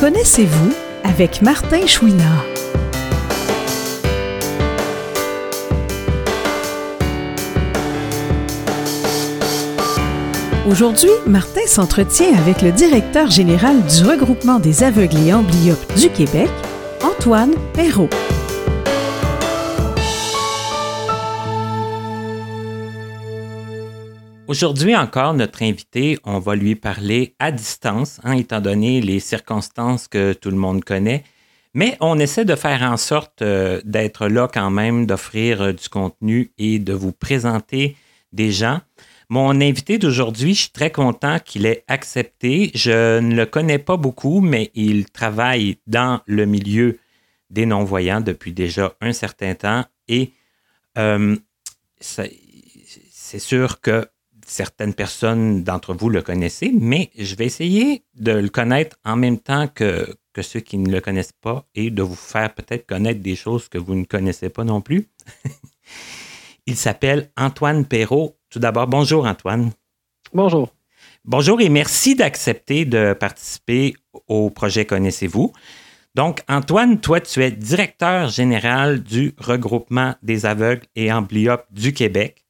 Connaissez-vous avec Martin Chouinard? Aujourd'hui, Martin s'entretient avec le directeur général du regroupement des aveugles et amblyopes du Québec, Antoine Perrault. Aujourd'hui encore, notre invité, on va lui parler à distance, hein, étant donné les circonstances que tout le monde connaît. Mais on essaie de faire en sorte euh, d'être là quand même, d'offrir euh, du contenu et de vous présenter des gens. Mon invité d'aujourd'hui, je suis très content qu'il ait accepté. Je ne le connais pas beaucoup, mais il travaille dans le milieu des non-voyants depuis déjà un certain temps et euh, c'est sûr que certaines personnes d'entre vous le connaissez, mais je vais essayer de le connaître en même temps que, que ceux qui ne le connaissent pas et de vous faire peut-être connaître des choses que vous ne connaissez pas non plus. Il s'appelle Antoine Perrault. Tout d'abord, bonjour Antoine. Bonjour. Bonjour et merci d'accepter de participer au projet Connaissez-vous. Donc, Antoine, toi, tu es directeur général du regroupement des aveugles et amblyopes du Québec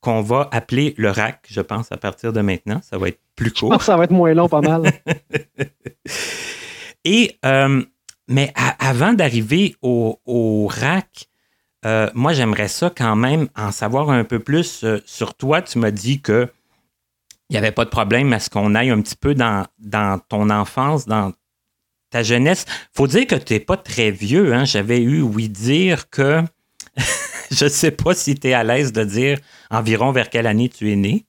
qu'on va appeler le RAC, je pense, à partir de maintenant. Ça va être plus court. Je pense que ça va être moins long, pas mal. Et, euh, mais avant d'arriver au, RAC, euh, moi, j'aimerais ça quand même en savoir un peu plus euh, sur toi. Tu m'as dit que il n'y avait pas de problème à ce qu'on aille un petit peu dans, dans ton enfance, dans ta jeunesse. faut dire que tu n'es pas très vieux. Hein? J'avais eu oui dire que je ne sais pas si tu es à l'aise de dire environ vers quelle année tu es né.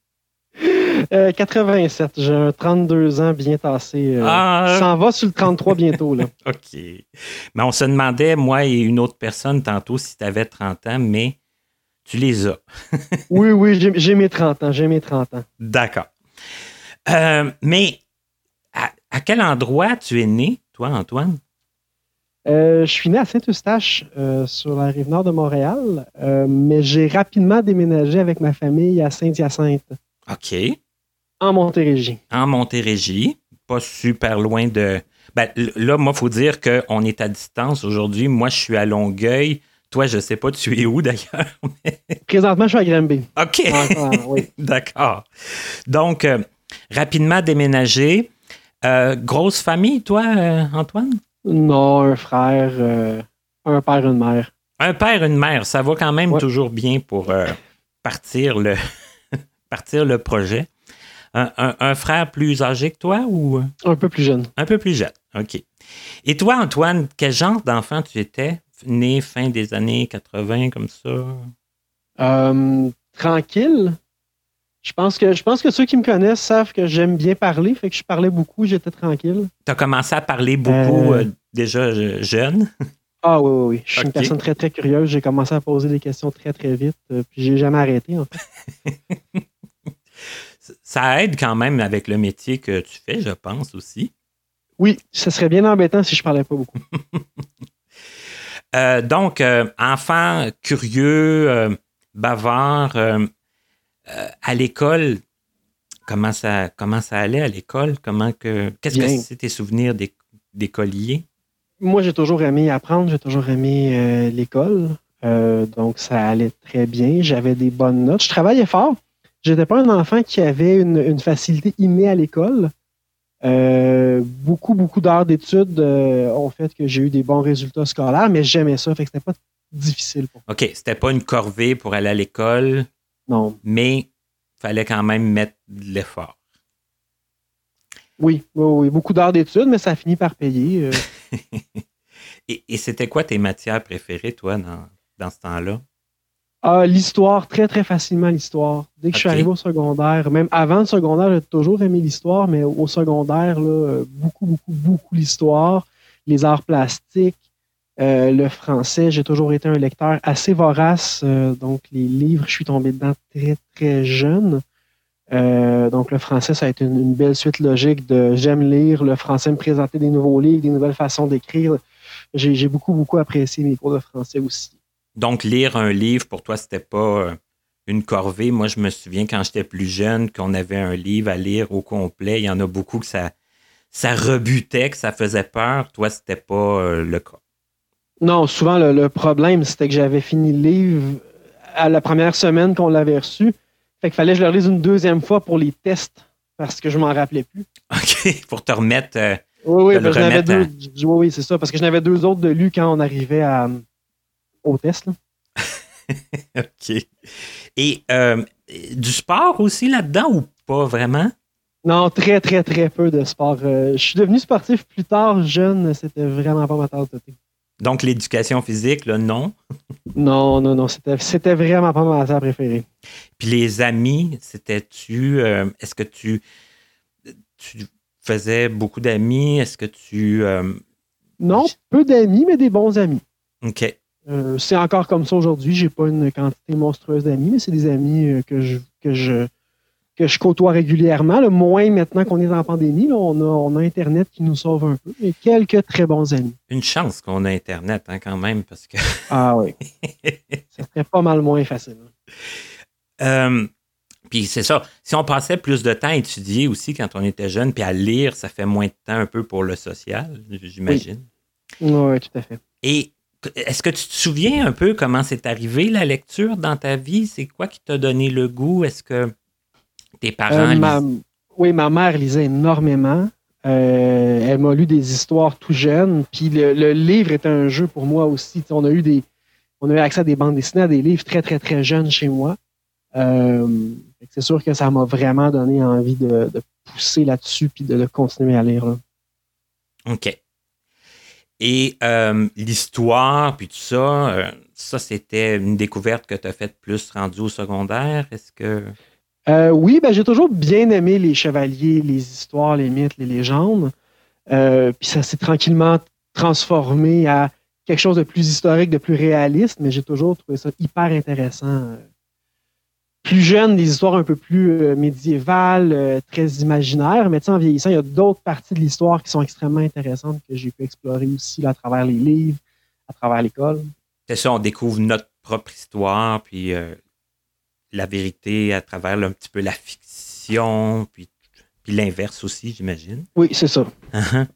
87. Euh, J'ai 32 ans bien tassé. Euh, ah. Ça en va sur le 33 bientôt. Là. OK. Mais on se demandait, moi et une autre personne, tantôt, si tu avais 30 ans, mais tu les as. oui, oui, j'ai mes 30 ans. J'ai mes 30 ans. D'accord. Euh, mais à, quel endroit tu es né, toi, Antoine? Je suis né à Saint-Eustache, sur la rive nord de Montréal, mais j'ai rapidement déménagé avec ma famille à Saint-Hyacinthe. OK. En Montérégie. En Montérégie, pas super loin de. Ben, là, moi, il faut dire qu'on est à distance aujourd'hui. Moi, je suis à Longueuil. Toi, je ne sais pas, tu es où d'ailleurs? Présentement, je suis à Granby. OK. D'accord. Donc, euh, rapidement déménagé. Euh, grosse famille, toi, euh, Antoine? Non, un frère, un père, une mère. Un père, une mère, ça va quand même toujours bien pour partir, le partir le projet un, frère plus âgé que toi ou? Un peu plus jeune. Un peu plus jeune, OK. Et toi, Antoine, quel genre d'enfant tu étais? Né fin des années 80, comme ça? Euh, tranquille. Je pense, que, je pense que ceux qui me connaissent savent que j'aime bien parler, fait que je parlais beaucoup, j'étais tranquille. Tu as commencé à parler beaucoup euh, euh, déjà jeune? Ah oui, oui, oui. Je suis une personne très, très curieuse. J'ai commencé à poser des questions très, très vite, puis j'ai jamais arrêté, en fait. ça aide quand même avec le métier que tu fais, je pense aussi. Oui, ce serait bien embêtant si je parlais pas beaucoup. Euh, donc, euh, enfant curieux, euh, à l'école, comment ça, comment ça allait à l'école? Comment que. Qu'est-ce que c'est tes souvenirs d'écolier? Moi, j'ai toujours aimé apprendre, j'ai toujours aimé l'école. donc, ça allait très bien. J'avais des bonnes notes. Je travaillais fort. J'étais pas un enfant qui avait une, facilité innée à l'école. Euh, beaucoup, beaucoup d'heures d'études euh, ont fait que j'ai eu des bons résultats scolaires, mais j'aimais ça, fait que c'était pas difficile pour moi. OK, c'était pas une corvée pour aller à l'école. Non. Mais fallait quand même mettre de l'effort. Oui, oui, oui, beaucoup d'heures d'études, mais ça a fini par payer. Euh. et, c'était quoi tes matières préférées, toi, dans ce temps-là? Ah, l'histoire, très, très facilement l'histoire. Dès que je suis arrivé au secondaire, même avant le secondaire, j'ai toujours aimé l'histoire, mais au secondaire, là, beaucoup, beaucoup, beaucoup l'histoire, les arts plastiques, euh, le français. J'ai toujours été un lecteur assez vorace, euh, donc les livres, je suis tombé dedans très, très jeune. Euh, donc le français, ça a été une, belle suite logique de j'aime lire, le français me présentait des nouveaux livres, des nouvelles façons d'écrire. J'ai beaucoup, beaucoup apprécié mes cours de français aussi. Donc, lire un livre, pour toi, c'était pas une corvée. Moi, je me souviens quand j'étais plus jeune qu'on avait un livre à lire au complet. Il y en a beaucoup que ça, ça rebutait, que ça faisait peur. Toi, c'était pas le cas. Non, souvent, le, problème, c'était que j'avais fini le livre à la première semaine qu'on l'avait reçu. Fait qu'il fallait que je le relise une deuxième fois pour les tests parce que je m'en rappelais plus. OK, pour te remettre. Euh, oui, oui, deux, oui, c'est ça, parce que j'en avais deux autres de lu quand on arrivait à, au test. OK. Et euh, du sport aussi là-dedans ou pas vraiment? Non, très, très, très peu de sport. Euh, je suis devenu sportif plus tard, jeune, c'était vraiment pas ma tasse de thé. Donc, l'éducation physique, là, non? non, non, non. C'était vraiment pas ma matière préférée. Puis les amis, c'était-tu. Euh, est-ce que tu, tu faisais beaucoup d'amis? Est-ce que tu. Euh, non, peu d'amis, mais des bons amis. OK. Euh, c'est encore comme ça aujourd'hui. J'ai pas une quantité monstrueuse d'amis, mais c'est des amis que je, que je que je côtoie régulièrement. Le moins maintenant qu'on est en pandémie, on, a, on, a, Internet qui nous sauve un peu, mais quelques très bons amis. Une chance qu'on a Internet hein, quand même, parce que. ah oui. ça serait pas mal moins facile. Euh, puis c'est ça. Si on passait plus de temps à étudier aussi quand on était jeune, puis à lire, ça fait moins de temps un peu pour le social, j'imagine. Oui. oui, tout à fait. Et est-ce que tu te souviens un peu comment c'est arrivé la lecture dans ta vie? C'est quoi qui t'a donné le goût? Est-ce que tes parents. Euh, oui, ma mère lisait énormément. Euh, elle m'a lu des histoires tout jeune. Puis le, livre est un jeu pour moi aussi. on a eu des, on a eu accès à des bandes dessinées, à des livres très, très, très jeunes chez moi. Euh, c'est sûr que ça m'a vraiment donné envie de, pousser là-dessus puis de, continuer à lire. OK. Et l'histoire, puis tout ça, ça, c'était une découverte que tu as faite plus rendue au secondaire? Est-ce que. Euh, oui, ben, j'ai toujours bien aimé les chevaliers, les histoires, les mythes, les légendes. Euh, puis ça s'est tranquillement transformé à quelque chose de plus historique, de plus réaliste, mais j'ai toujours trouvé ça hyper intéressant. Plus jeune, des histoires un peu plus euh, médiévales, très imaginaires, mais en vieillissant, il y a d'autres parties de l'histoire qui sont extrêmement intéressantes que j'ai pu explorer aussi à travers les livres, à travers l'école. C'est ça, on découvre notre propre histoire, puis la vérité à travers un petit peu la fiction, puis, puis l'inverse aussi, j'imagine. Oui, c'est ça. Uh-huh.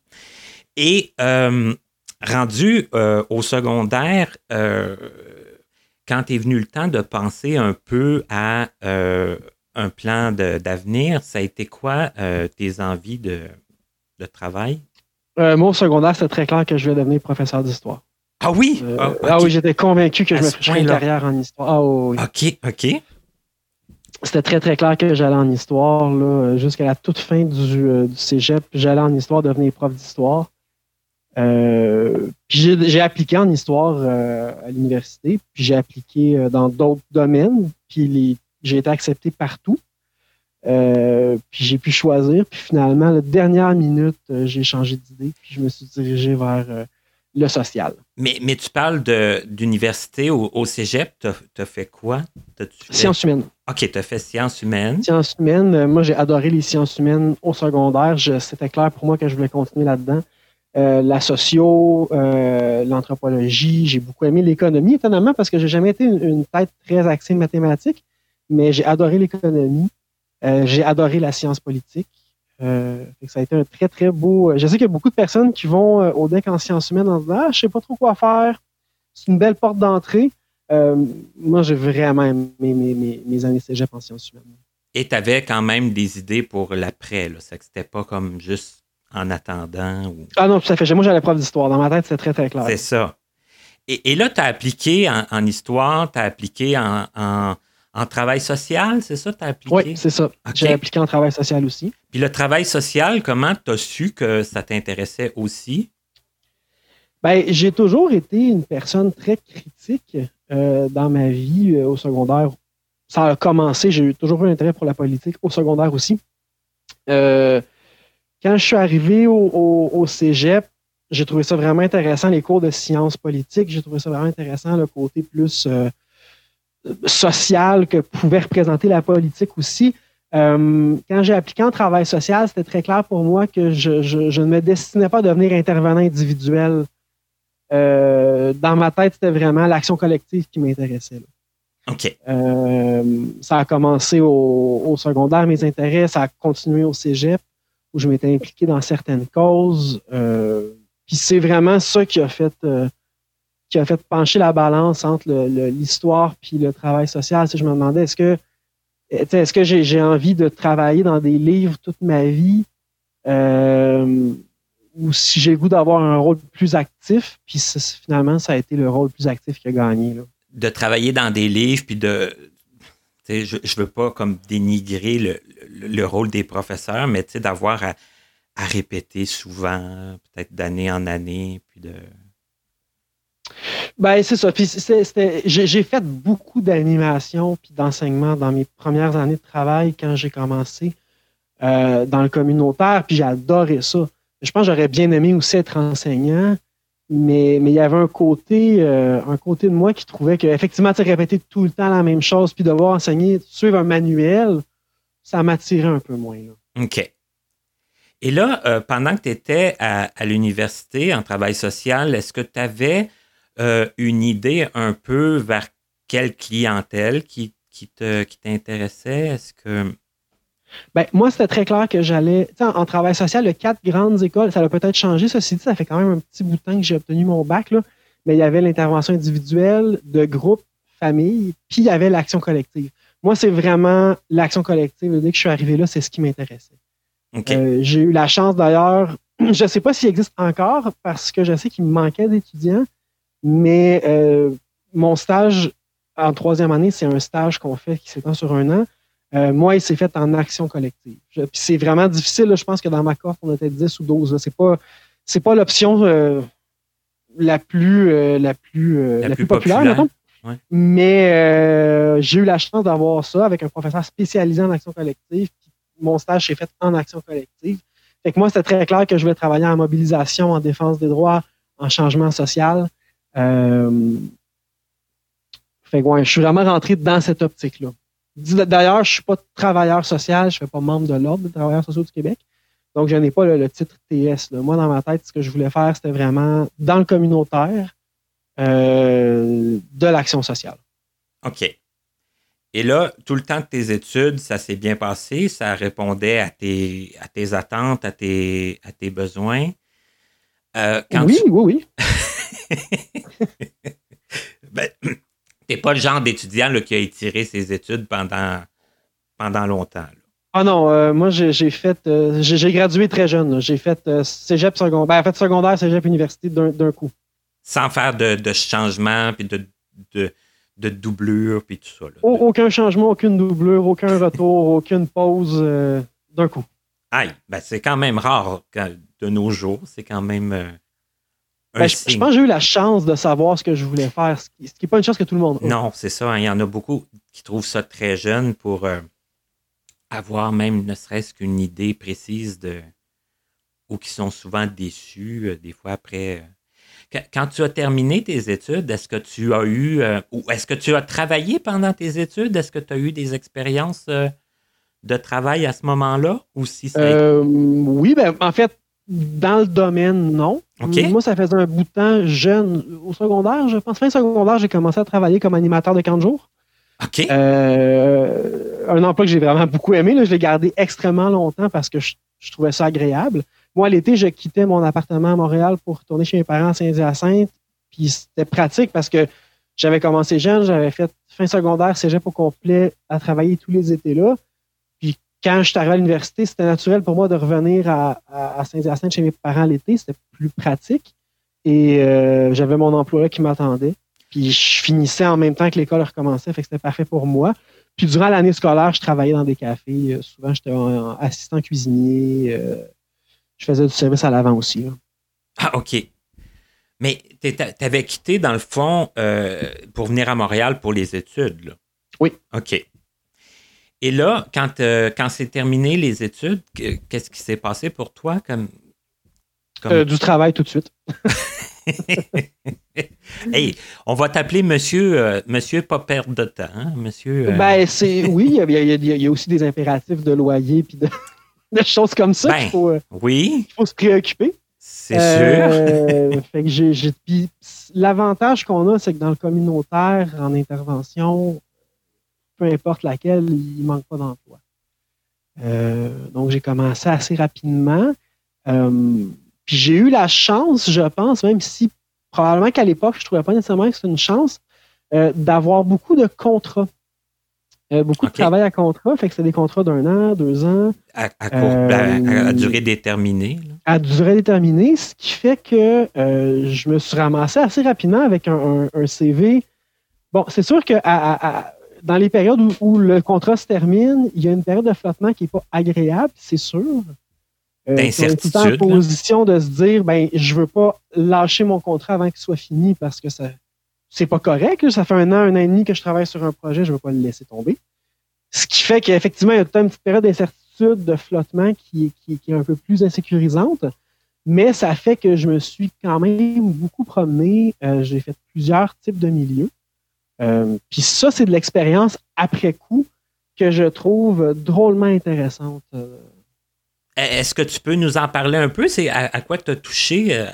Et euh, rendu euh, au secondaire, euh, quand est venu le temps de penser un peu à un plan d'avenir, ça a été quoi tes envies de, de travail? moi, au secondaire, c'était très clair que je vais devenir professeur d'histoire. Ah oui? Ah, ah, oui, j'étais convaincu que je me ferais une carrière en histoire. Ah oui. OK, OK c'était très, très clair que j'allais en histoire. Jusqu'à la toute fin du, euh, cégep, j'allais en histoire devenir prof d'histoire. Euh, j'ai appliqué en histoire euh, à l'université, puis j'ai appliqué dans d'autres domaines, puis j'ai été accepté partout. puis j'ai pu choisir, puis finalement, la dernière minute, j'ai changé d'idée, puis je me suis dirigé vers le social. Mais, mais tu parles d'université au, au, cégep, tu as, fait quoi? Sciences humaines. OK, tu as fait sciences humaines. Sciences humaines, euh, moi j'ai adoré les sciences humaines au secondaire. C'était clair pour moi que je voulais continuer là-dedans. Euh, la socio, euh, l'anthropologie, j'ai beaucoup aimé l'économie, étonnamment, parce que j'ai jamais été une, tête très axée mathématiques, mais j'ai adoré l'économie. j'ai adoré la science politique. Euh, ça a été un très, très beau. Euh, je sais qu'il y a beaucoup de personnes qui vont euh, au deck en sciences humaines en disant Ah, je sais pas trop quoi faire. C'est une belle porte d'entrée. moi, j'ai vraiment aimé mes, mes, années cégep en sciences humaines. Et tu avais quand même des idées pour l'après. C'est que c'était pas comme juste en attendant. Ah non, tout à fait. Moi, j'avais prof d'histoire. Dans ma tête, c'est très, très clair. C'est ça. Et, là, tu as appliqué en, histoire, tu as appliqué en en travail social, c'est ça, tu as appliqué? Oui, c'est ça. J'ai appliqué en travail social aussi. Puis le travail social, comment tu as su que ça t'intéressait aussi? Ben, j'ai toujours été une personne très critique euh, dans ma vie euh, au secondaire. Ça a commencé, j'ai toujours eu un intérêt pour la politique au secondaire aussi. Euh, quand je suis arrivé au, au cégep, j'ai trouvé ça vraiment intéressant, les cours de sciences politiques. J'ai trouvé ça vraiment intéressant, le côté plus social que pouvait représenter la politique aussi. Euh, quand j'ai appliqué en travail social, c'était très clair pour moi que je, ne me destinais pas à devenir intervenant individuel. Euh, dans ma tête, c'était vraiment l'action collective qui m'intéressait. OK. Euh, ça a commencé au, secondaire, mes intérêts, ça a continué au cégep. où je m'étais impliqué dans certaines causes. puis c'est vraiment ça qui a fait qui a fait pencher la balance entre l'histoire puis le travail social. Je me demandais est-ce que est-ce que j'ai envie de travailler dans des livres toute ma vie euh, ou si j'ai le goût d'avoir un rôle plus actif, puis finalement, ça a été le rôle plus actif qui a gagné. De travailler dans des livres, puis de. Je ne veux pas comme dénigrer le, le rôle des professeurs, mais d'avoir à, à, répéter souvent, peut-être d'année en année, puis de. Ben, c'est ça. Puis j'ai fait beaucoup d'animation puis d'enseignement dans mes premières années de travail quand j'ai commencé euh, dans le communautaire, puis adoré ça. Je pense que j'aurais bien aimé aussi être enseignant, mais, mais il y avait un côté, euh, un côté de moi qui trouvait qu'effectivement, répéter tout le temps la même chose, puis devoir enseigner, suivre un manuel, ça m'attirait un peu moins. OK. Et là, euh, pendant que tu étais à, à l'université en travail social, est-ce que tu avais euh, une idée un peu vers quelle clientèle qui, qui t'intéressait? Est-ce que. Ben, moi, c'était très clair que j'allais. En, en, travail social, le quatre grandes écoles, ça a peut-être changé. Ceci dit, ça fait quand même un petit bout de temps que j'ai obtenu mon bac, là, mais il y avait l'intervention individuelle, de groupe, famille, puis il y avait l'action collective. Moi, c'est vraiment l'action collective. Dès que je suis arrivé là, c'est ce qui m'intéressait. Euh, j'ai eu la chance d'ailleurs, je ne sais pas s'il existe encore parce que je sais qu'il me manquait d'étudiants, mais euh, mon stage en troisième année, c'est un stage qu'on fait qui s'étend sur un an. Euh, moi, il s'est fait en action collective. Puis c'est vraiment difficile. je pense que dans ma coffre, on était 10 ou 12. C'est pas, c'est pas l'option euh, la plus, la plus, la, plus, populaire, Mais j'ai eu la chance d'avoir ça avec un professeur spécialisé en action collective. mon stage s'est fait en action collective. Fait que moi, c'était très clair que je voulais travailler en mobilisation, en défense des droits, en changement social. Euh, fait je suis vraiment rentré dans cette optique-là. D'ailleurs, je ne suis pas travailleur social, je ne fais pas membre de l'Ordre des travailleurs sociaux du Québec. Donc, je n'ai pas le, titre TS. Moi, dans ma tête, ce que je voulais faire, c'était vraiment dans le communautaire euh, de l'action sociale. OK. Et là, tout le temps de tes études, ça s'est bien passé, ça répondait à tes, à tes attentes, à tes, à tes besoins? Euh, oui, oui, oui, ben, t'es pas le genre d'étudiant qui a étiré ses études pendant, pendant longtemps. Ah non, euh, moi j'ai fait, euh, j'ai gradué très jeune. J'ai fait euh, cégep secondaire, ben, fait secondaire, cégep université d'un coup. Sans faire de, de changement puis de, de, de doublure puis tout ça. Aucun changement, aucune doublure, aucun retour, aucune pause d'un coup. Aïe, ben c'est quand même rare de nos jours. C'est quand même ben, je, pense que j'ai eu la chance de savoir ce que je voulais faire, ce qui n'est pas une chance que tout le monde a. Non, c'est ça. Hein. Il y en a beaucoup qui trouvent ça très jeune pour euh, avoir même ne serait-ce qu'une idée précise de. ou qui sont souvent déçus, euh, des fois après. Euh. Quand tu as terminé tes études, est-ce que tu as eu. ou est-ce que tu as travaillé pendant tes études? Est-ce que tu as eu des expériences de travail à ce moment-là? Ou si oui, ben, en fait, dans le domaine, non. Moi, ça faisait un bout de temps jeune. Au secondaire, je pense, fin secondaire, j'ai commencé à travailler comme animateur de camp de jour. OK. Euh, un emploi que j'ai vraiment beaucoup aimé. je l'ai gardé extrêmement longtemps parce que je, trouvais ça agréable. Moi, l'été, je quittais mon appartement à Montréal pour retourner chez mes parents à Saint-Hyacinthe. Puis c'était pratique parce que j'avais commencé jeune, j'avais fait fin secondaire, cégep au complet à travailler tous les étés là quand je suis arrivé à l'université, c'était naturel pour moi de revenir à, Saint-Hyacinthe chez mes parents l'été. C'était plus pratique. Et euh, j'avais mon emploi qui m'attendait. Puis je finissais en même temps que l'école recommençait, fait que c'était parfait pour moi. Puis durant l'année scolaire, je travaillais dans des cafés. Euh, souvent, j'étais assistant cuisinier. Euh, je faisais du service à l'avant aussi. Ah, OK. Mais tu avais quitté, dans le fond, pour venir à Montréal pour les études. Là? Oui. OK. Et là, quand, euh, quand c'est terminé les études, qu'est-ce qui s'est passé pour toi comme, euh, du travail tout de suite. hey, on va t'appeler monsieur, euh, monsieur pas perdre de temps, hein, monsieur. Ben, c'est oui, il y, a aussi des impératifs de loyer puis de, choses comme ça. Ben, faut, oui. Il faut se préoccuper. C'est sûr. fait que l'avantage qu'on a, c'est que dans le communautaire, en intervention, peu importe laquelle, il ne manque pas d'emploi. donc, j'ai commencé assez rapidement. puis j'ai eu la chance, je pense, même si probablement qu'à l'époque, je ne trouvais pas nécessairement que c'était une chance, d'avoir beaucoup de contrats. Euh, beaucoup de travail à contrat, fait que c'est des contrats d'un an, deux ans. À, ben, euh, durée déterminée. À durée déterminée, ce qui fait que euh, je me suis ramassé assez rapidement avec un, CV. Bon, c'est sûr que dans les périodes où, le contrat se termine, il y a une période de flottement qui n'est pas agréable, c'est sûr. D'incertitude. en position de se dire, ben, je ne veux pas lâcher mon contrat avant qu'il soit fini parce que ça, c'est pas correct. Ça fait un an, un an et demi que je travaille sur un projet, je ne veux pas le laisser tomber. Ce qui fait qu'effectivement, il y a toute une petite période d'incertitude, de flottement qui, est un peu plus insécurisante. Mais ça fait que je me suis quand même beaucoup promené. Euh, j'ai fait plusieurs types de milieux. Euh, puis ça, c'est de l'expérience après coup que je trouve drôlement intéressante. Euh. Est-ce que tu peux nous en parler un peu? C'est à, quoi tu as touché?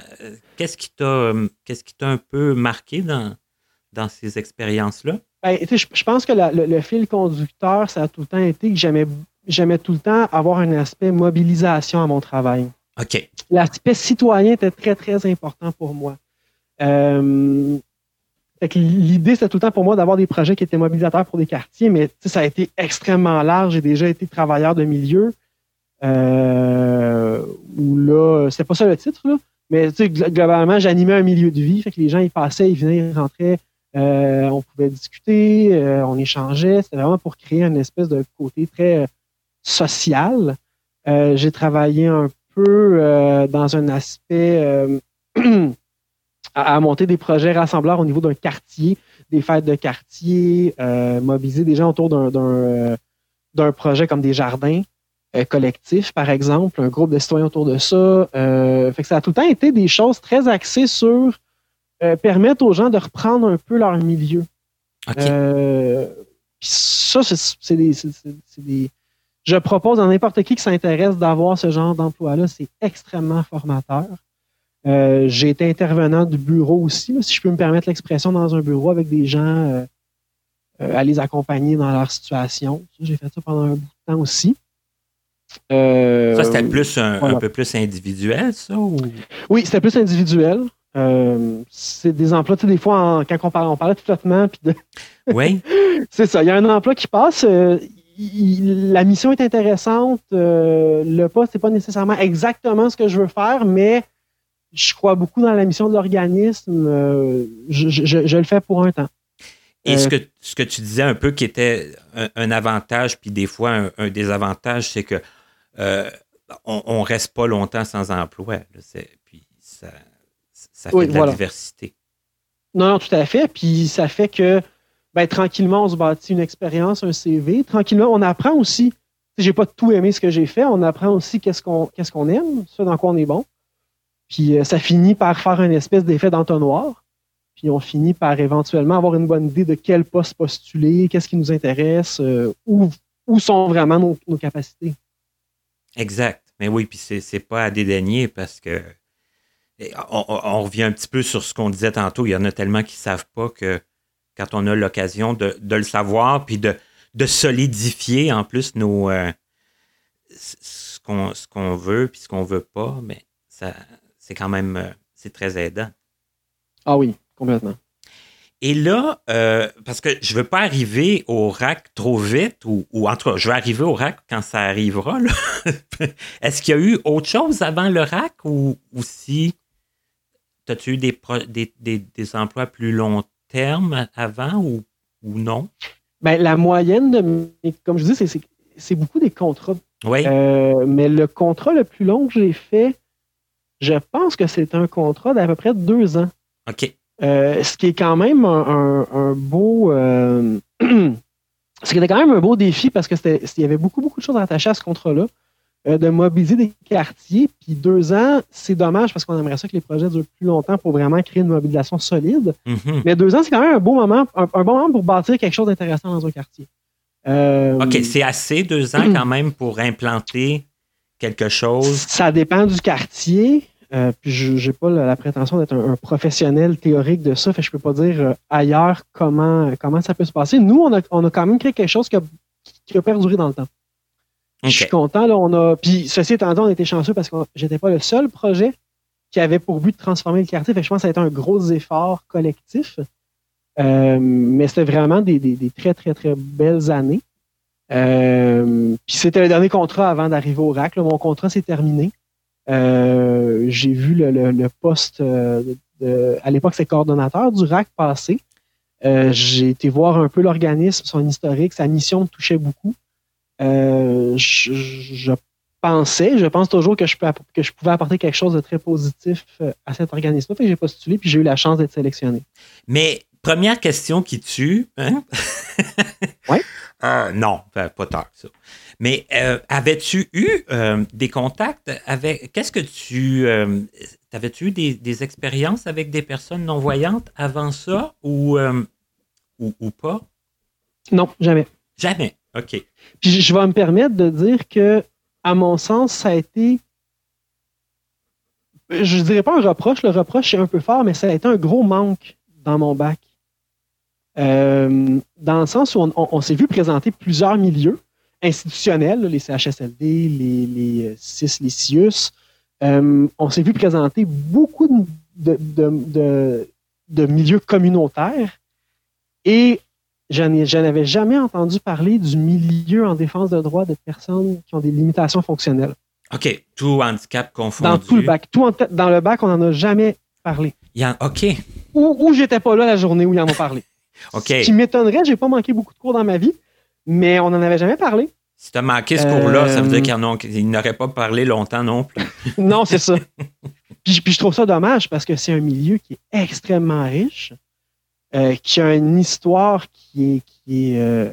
Qu'est-ce qui t'a qu'est-ce qui t'a un peu marqué dans, dans ces expériences-là? Ben, je, pense que le, fil conducteur, ça a tout le temps été que j'aimais tout le temps avoir un aspect mobilisation à mon travail. OK. L'aspect citoyen était très, très important pour moi. Euh, l'idée, c'était tout le temps pour moi d'avoir des projets qui étaient mobilisateurs pour des quartiers, mais ça a été extrêmement large. J'ai déjà été travailleur de milieu. Euh, où là, c'était pas ça le titre, là, mais globalement, j'animais un milieu de vie. Fait que les gens, ils passaient, ils venaient, ils rentraient, euh, on pouvait discuter, euh, on échangeait. C'était vraiment pour créer une espèce de côté très euh, social. j'ai travaillé un peu dans un aspect à, monter des projets rassembleurs au niveau d'un quartier, des fêtes de quartier, mobiliser des gens autour d'un projet comme des jardins. collectifs, par exemple, un groupe de citoyens autour de ça. fait que ça a tout le temps été des choses très axées sur euh, permettre aux gens de reprendre un peu leur milieu. Euh, ça, c'est des, Je propose à n'importe qui qui s'intéresse d'avoir ce genre d'emploi-là. C'est extrêmement formateur. Euh, j'ai été intervenant du bureau aussi, si je peux me permettre l'expression, dans un bureau avec des gens à les accompagner dans leur situation. J'ai fait ça pendant un bout de temps aussi. ça, c'était plus un, peu plus individuel, ça? Oui, c'était plus individuel. Euh, c'est des emplois, tu sais, des fois, quand on, parle, on parlait de flottement, puis de... Oui. c'est ça. Il y a un emploi qui passe. Euh, la mission est intéressante. Euh, le poste n'est pas nécessairement exactement ce que je veux faire, mais je crois beaucoup dans la mission de l'organisme. Je, le fais pour un temps. Et ce, que, ce que tu disais un peu qui était un, avantage, puis des fois un, un désavantage, c'est que on ne reste pas longtemps sans emploi. puis ça, ça fait de la diversité. Non, non, tout à fait. Puis ça fait que ben, tranquillement, on se bâtit une expérience, un CV. Tranquillement, on apprend aussi. J'ai pas tout aimé ce que j'ai fait. On apprend aussi qu'est-ce qu'on qu'est-ce qu'on aime, ce dans quoi on est bon. Puis euh, ça finit par faire une espèce d'effet d'entonnoir. Puis on finit par éventuellement avoir une bonne idée de quel poste postuler, qu'est-ce qui nous intéresse, euh, où, où sont vraiment nos, capacités. Exact. Mais oui, puis c'est pas à dédaigner parce que on, revient un petit peu sur ce qu'on disait tantôt. Il y en a tellement qui ne savent pas que quand on a l'occasion de, le savoir, puis de, solidifier en plus nos, euh, ce qu'on veut, puis ce qu'on veut pas, mais ça, c'est quand même euh, c'est très aidant. Ah oui, complètement. Et là, euh, parce que je ne veux pas arriver au rack trop vite, ou, en tout cas, je vais arriver au rack quand ça arrivera. Est-ce qu'il y a eu autre chose avant le rack ou, ou si As-tu eu des, des, emplois plus long terme avant ou, ou non? Ben, la moyenne, de, comme je dis, c'est beaucoup des contrats. Oui. Euh, mais le contrat le plus long que j'ai fait, je pense que c'est un contrat d'à peu près deux ans. OK. Euh, ce qui est quand même un, beau. Euh, ce qui était quand même un beau défi parce qu'il y avait beaucoup, beaucoup de choses attachées à ce contrat-là. Euh, de mobiliser des quartiers. Puis deux ans, c'est dommage parce qu'on aimerait ça que les projets durent plus longtemps pour vraiment créer une mobilisation solide. Mhm. Mais deux ans, c'est quand même un beau moment, un, bon moment pour bâtir quelque chose d'intéressant dans un quartier. OK, c'est assez, deux ans quand même pour implanter quelque chose? Ça dépend du quartier. Euh, puis je n'ai pas la, prétention d'être un, professionnel théorique de ça. Fait que je peux pas dire ailleurs comment, comment ça peut se passer. Nous, on a, on a quand même créé quelque chose qui a, qui a perduré dans le temps. Je suis content. Là, on a. Puis, ceci étant dit, on était chanceux parce que j'étais pas le seul projet qui avait pour but de transformer le quartier. Fait je pense que ça a été un gros effort collectif. Euh, mais c'était vraiment des, très, très, très belles années. Euh, puis c'était le dernier contrat avant d'arriver au RAC. Mon contrat s'est terminé. Euh, j'ai vu le, poste, de, à l'époque, c'est coordonnateur du RAC passé. j'ai été voir un peu l'organisme, son historique, sa mission me touchait beaucoup. je, pensais, je pense toujours que je, peux, que je pouvais apporter quelque chose de très positif à cet organisme-là. J'ai postulé, puis j'ai eu la chance d'être sélectionné. Mais première question qui tue. Hein? oui. Euh, non, pas tant que ça. Mais euh, avais-tu eu euh, des contacts avec. Qu'est-ce que tu. Avais-tu eu des, expériences avec des personnes non-voyantes avant ça ou, ou, pas? Non, jamais. Jamais? OK. Puis je vais me permettre de dire que, à mon sens, ça a été. Je ne dirais pas un reproche, le reproche est un peu fort, mais ça a été un gros manque dans mon bac. Euh, dans le sens où on, s'est vu présenter plusieurs milieux institutionnels, les CHSLD, les, les CIS, les CIUS. Euh, on s'est vu présenter beaucoup de, milieux communautaires et je n'avais jamais entendu parler du milieu en défense de droits de personnes qui ont des limitations fonctionnelles. OK. Tout handicap confondu. Dans tout le bac. Tout dans le bac, on n'en a jamais parlé. OK. Ou, ou j'étais pas là la journée où ils en ont parlé. Ce qui m'étonnerait, j'ai pas manqué beaucoup de cours dans ma vie, mais on n'en avait jamais parlé. Si tu as manqué ce cours-là, ça veut dire euh, qu'ils n'auraient pas parlé longtemps non plus. non, c'est ça. Puis, je trouve ça dommage parce que c'est un milieu qui est extrêmement riche, euh, qui a une histoire qui est. qui est euh,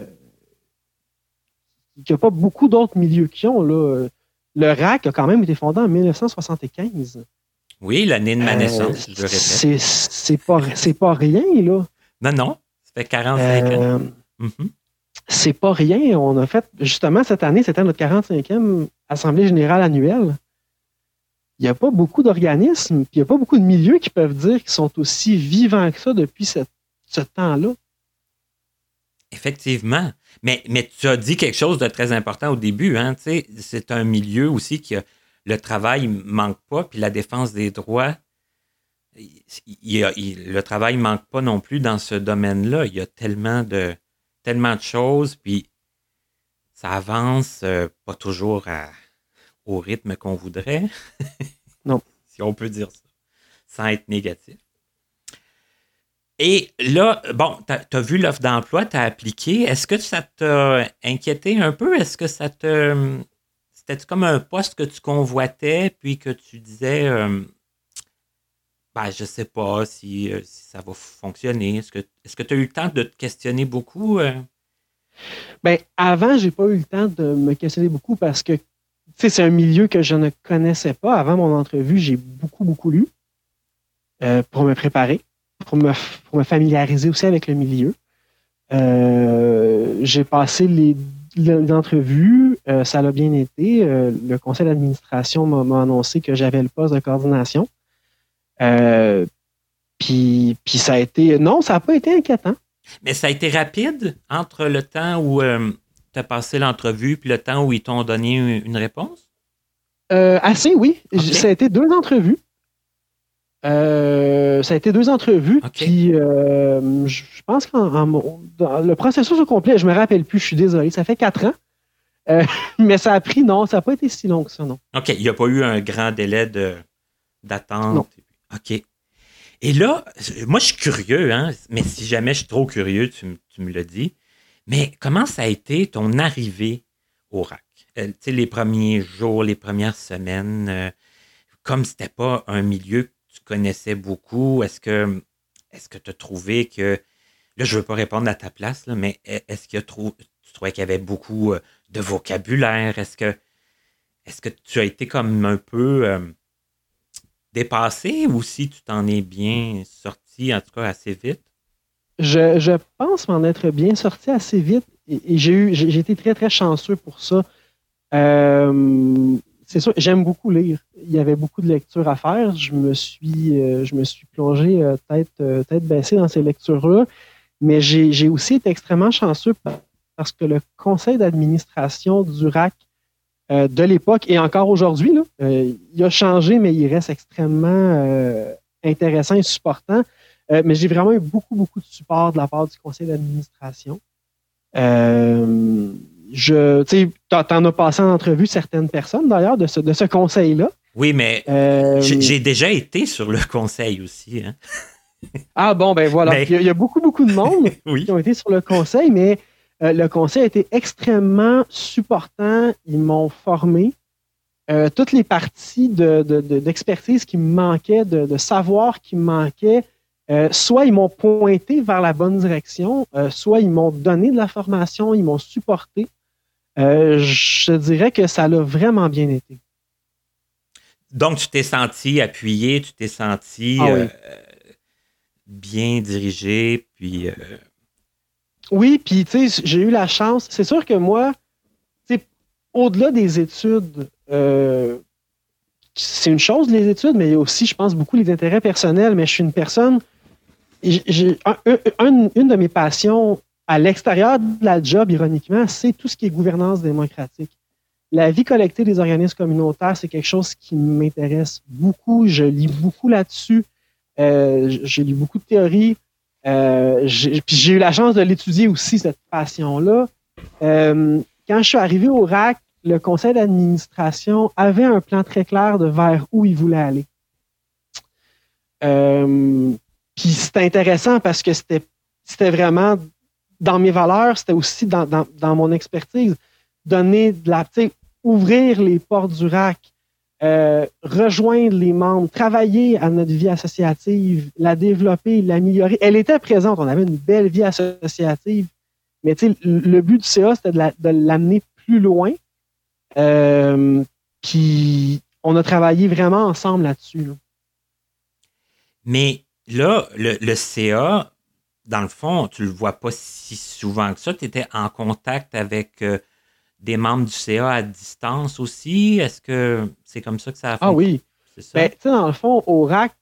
qui pas beaucoup d'autres milieux qui ont. Là. Le RAC a quand même été fondé en 1975. Oui, l'année de ma naissance, je répète. C'est pas, pas rien, là. Non, non. 45 ans. Euh, mhm. C'est pas rien. On a fait, justement, cette année, c'était notre 45e Assemblée générale annuelle. Il n'y a pas beaucoup d'organismes, puis il n'y a pas beaucoup de milieux qui peuvent dire qu'ils sont aussi vivants que ça depuis ce, temps-là. Effectivement. Mais, mais tu as dit quelque chose de très important au début. Hein? C'est un milieu aussi qui a, le travail ne manque pas, puis la défense des droits le travail ne manque pas non plus dans ce domaine-là. Il y a tellement de, tellement de choses, puis ça avance euh, pas toujours au rythme qu'on voudrait. non. si on peut dire ça, sans être négatif. Et là, bon, tu as, vu l'offre d'emploi, tu as appliqué. Est-ce que ça t'a inquiété un peu? Est-ce que ça te. C'était comme un poste que tu convoitais, puis que tu disais. Euh, ben, je ne sais pas euh, si, ça va fonctionner. Est-ce que tu as eu le temps de te questionner beaucoup? Euh? Ben, avant, j'ai pas eu le temps de me questionner beaucoup parce que c'est un milieu que je ne connaissais pas. Avant mon entrevue, j'ai beaucoup, beaucoup lu euh, pour me préparer, pour me, me familiariser aussi avec le milieu. j'ai passé les, entrevues, ça a bien été. le conseil d'administration m'a annoncé que j'avais le poste de coordination. Euh, puis, puis ça a été. Non, ça n'a pas été inquiétant. Mais ça a été rapide entre le temps où euh, tu as passé l'entrevue puis le temps où ils t'ont donné une réponse? Euh, assez, oui. Ça a été deux entrevues. ça a été deux entrevues. Puis je pense que le processus au complet, je me rappelle plus, je suis désolé, ça fait quatre ans. mais ça a pris, non, ça n'a pas été si long que ça, non. OK, il n'y a pas eu un grand délai d'attente. OK. Et là, moi, je suis curieux, hein, mais si jamais je suis trop curieux, tu, me le dis. Mais comment ça a été ton arrivée au RAC? Euh, tu sais, les premiers jours, les premières semaines, euh, comme c'était pas un milieu que tu connaissais beaucoup, est-ce que est-ce que tu as trouvé que. Là, je veux pas répondre à ta place, mais e, est-ce que tu trouvais qu'il y avait beaucoup euh, de vocabulaire? Est-ce que est-ce que tu as été comme un peu dépassé ou si tu t'en es bien sorti, en tout cas assez vite? Je, pense m'en être bien sorti assez vite et, j'ai eu j'ai été très très chanceux pour ça. Euh, c'est sûr, j'aime beaucoup lire. Il y avait beaucoup de lectures à faire. Je me suis, euh, je me suis plongé euh, tête, tête baissée dans ces lectures-là. Mais j'ai aussi été extrêmement chanceux parce que le conseil d'administration du RAC de l'époque et encore aujourd'hui. il a changé, mais il reste extrêmement intéressant et supportant. mais j'ai vraiment eu beaucoup, beaucoup de support de la part du conseil d'administration. je, tu en as passé en entrevue certaines personnes d'ailleurs de ce, de ce conseil-là. Oui, mais j'ai déjà été sur le conseil aussi. Hein. Ah bon, ben voilà. Il, y a, beaucoup, beaucoup de monde qui ont été sur le conseil, mais euh, le conseil a été extrêmement supportant. Ils m'ont formé. Euh, toutes les parties d'expertise qui me manquaient, de, savoir qui me manquaient, euh, soit ils m'ont pointé vers la bonne direction, soit ils m'ont donné de la formation, ils m'ont supporté. je dirais que ça l'a vraiment bien été. Donc, tu t'es senti appuyé, tu t'es senti ah bien dirigé, puis. Oui, puis tu sais, j'ai eu la chance. C'est sûr que moi, au-delà des études, euh, c'est une chose les études, mais aussi, je pense, beaucoup les intérêts personnels. Mais je suis une personne. J'ai une de mes passions à l'extérieur de la job, ironiquement, c'est tout ce qui est gouvernance démocratique. La vie collectée des organismes communautaires, c'est quelque chose qui m'intéresse beaucoup. Je lis beaucoup là-dessus. Euh, j'ai lu beaucoup de théories. Euh, puis j'ai eu la chance de l'étudier aussi, cette passion-là. Euh, quand je suis arrivé au RAC, le conseil d'administration avait un plan très clair de vers où il voulait aller. puis c'était intéressant parce que c'était, c'était vraiment dans mes valeurs, c'était aussi dans, dans, dans, mon expertise. Donner de la, ouvrir les portes du RAC, euh, rejoindre les membres, travailler à notre vie associative, la développer, l'améliorer. Elle était présente, on avait une belle vie associative, mais le but du CA, c'était de l'amener plus loin. Euh, puis on a travaillé vraiment ensemble là-dessus. Mais là, le, CA, dans le fond, tu le vois pas si souvent que ça. Tu étais en contact avec euh, des membres du CA à distance aussi? Est-ce que c'est comme ça que ça a fait? Ah oui. Ben, dans le fond, au RAC,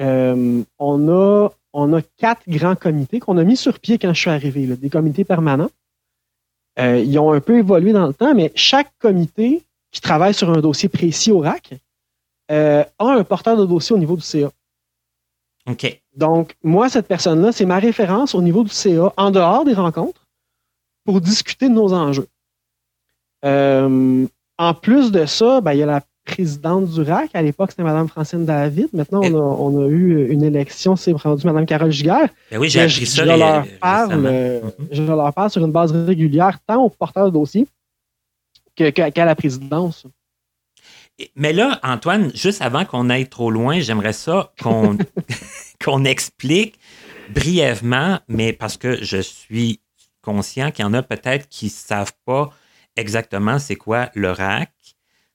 euh, on, a, on a quatre grands comités qu'on a mis sur pied quand je suis arrivé, des comités permanents. Euh, ils ont un peu évolué dans le temps, mais chaque comité qui travaille sur un dossier précis au RAC euh, a un porteur de dossier au niveau du CA. OK. Donc, moi, cette personne-là, c'est ma référence au niveau du CA, en dehors des rencontres, pour discuter de nos enjeux. Euh, en plus de ça, ben, il y a la présidente du RAC. À l'époque, c'était Mme Francine David. Maintenant, on a, eu une élection, c'est rendu Mme Carole Giguère. Ben oui, j'ai appris ça. Je, leur parle, euh, je leur parle sur une base régulière, tant au porteur de dossier qu'à la présidence. Mais là, Antoine, juste avant qu'on aille trop loin, j'aimerais ça qu'on qu'on explique brièvement, mais parce que je suis conscient qu'il y en a peut-être qui ne savent pas exactement c'est quoi le RAC,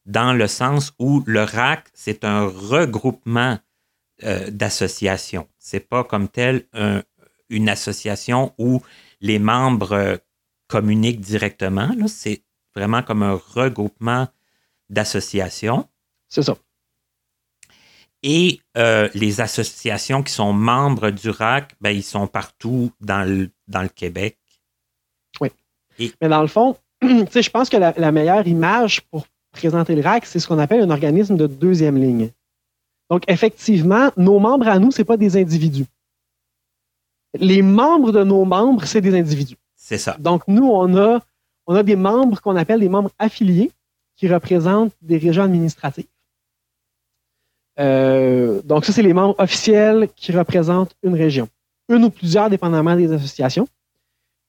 dans le sens où le RAC, c'est un regroupement euh, d'associations. C'est pas comme tel une association où les membres euh, communiquent directement. C'est vraiment comme un regroupement d'associations. C'est ça. Et euh, les associations qui sont membres du RAC, ben, ils sont partout dans le, dans le Québec. Oui. Mais dans le fond, je pense que la, meilleure image pour présenter le RAC, c'est ce qu'on appelle un organisme de deuxième ligne. Donc, effectivement, nos membres à nous, ce pas des individus. Les membres de nos membres, c'est des individus. C'est ça. Donc, nous, on a, on a des membres qu'on appelle des membres affiliés qui représentent des régions administratives. Euh, donc, ça, c'est les membres officiels qui représentent une région. Une ou plusieurs, dépendamment des associations.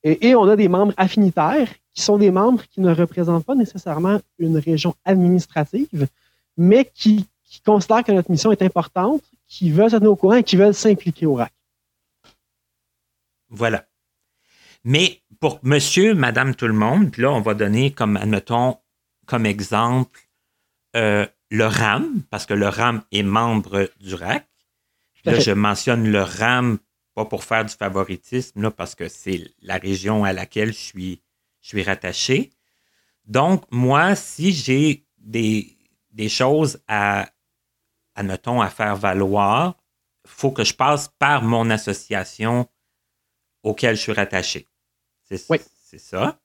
Et on a des membres affinitaires qui sont des membres qui ne représentent pas nécessairement une région administrative, mais qui, considèrent que notre mission est importante, qui veulent se tenir au courant et qui veulent s'impliquer au RAC. Voilà. Mais pour monsieur, madame, tout le monde, puis là, on va donner comme, admettons, comme exemple euh, le RAM, parce que le RAM est membre du RAC. Là, je mentionne le RAM pas pour faire du favoritisme, là, parce que c'est la région à laquelle je suis je suis rattaché. Donc, moi, si j'ai des, des choses à, admettons, à faire valoir, il faut que je passe par mon association auquel je suis rattaché. C'est ça.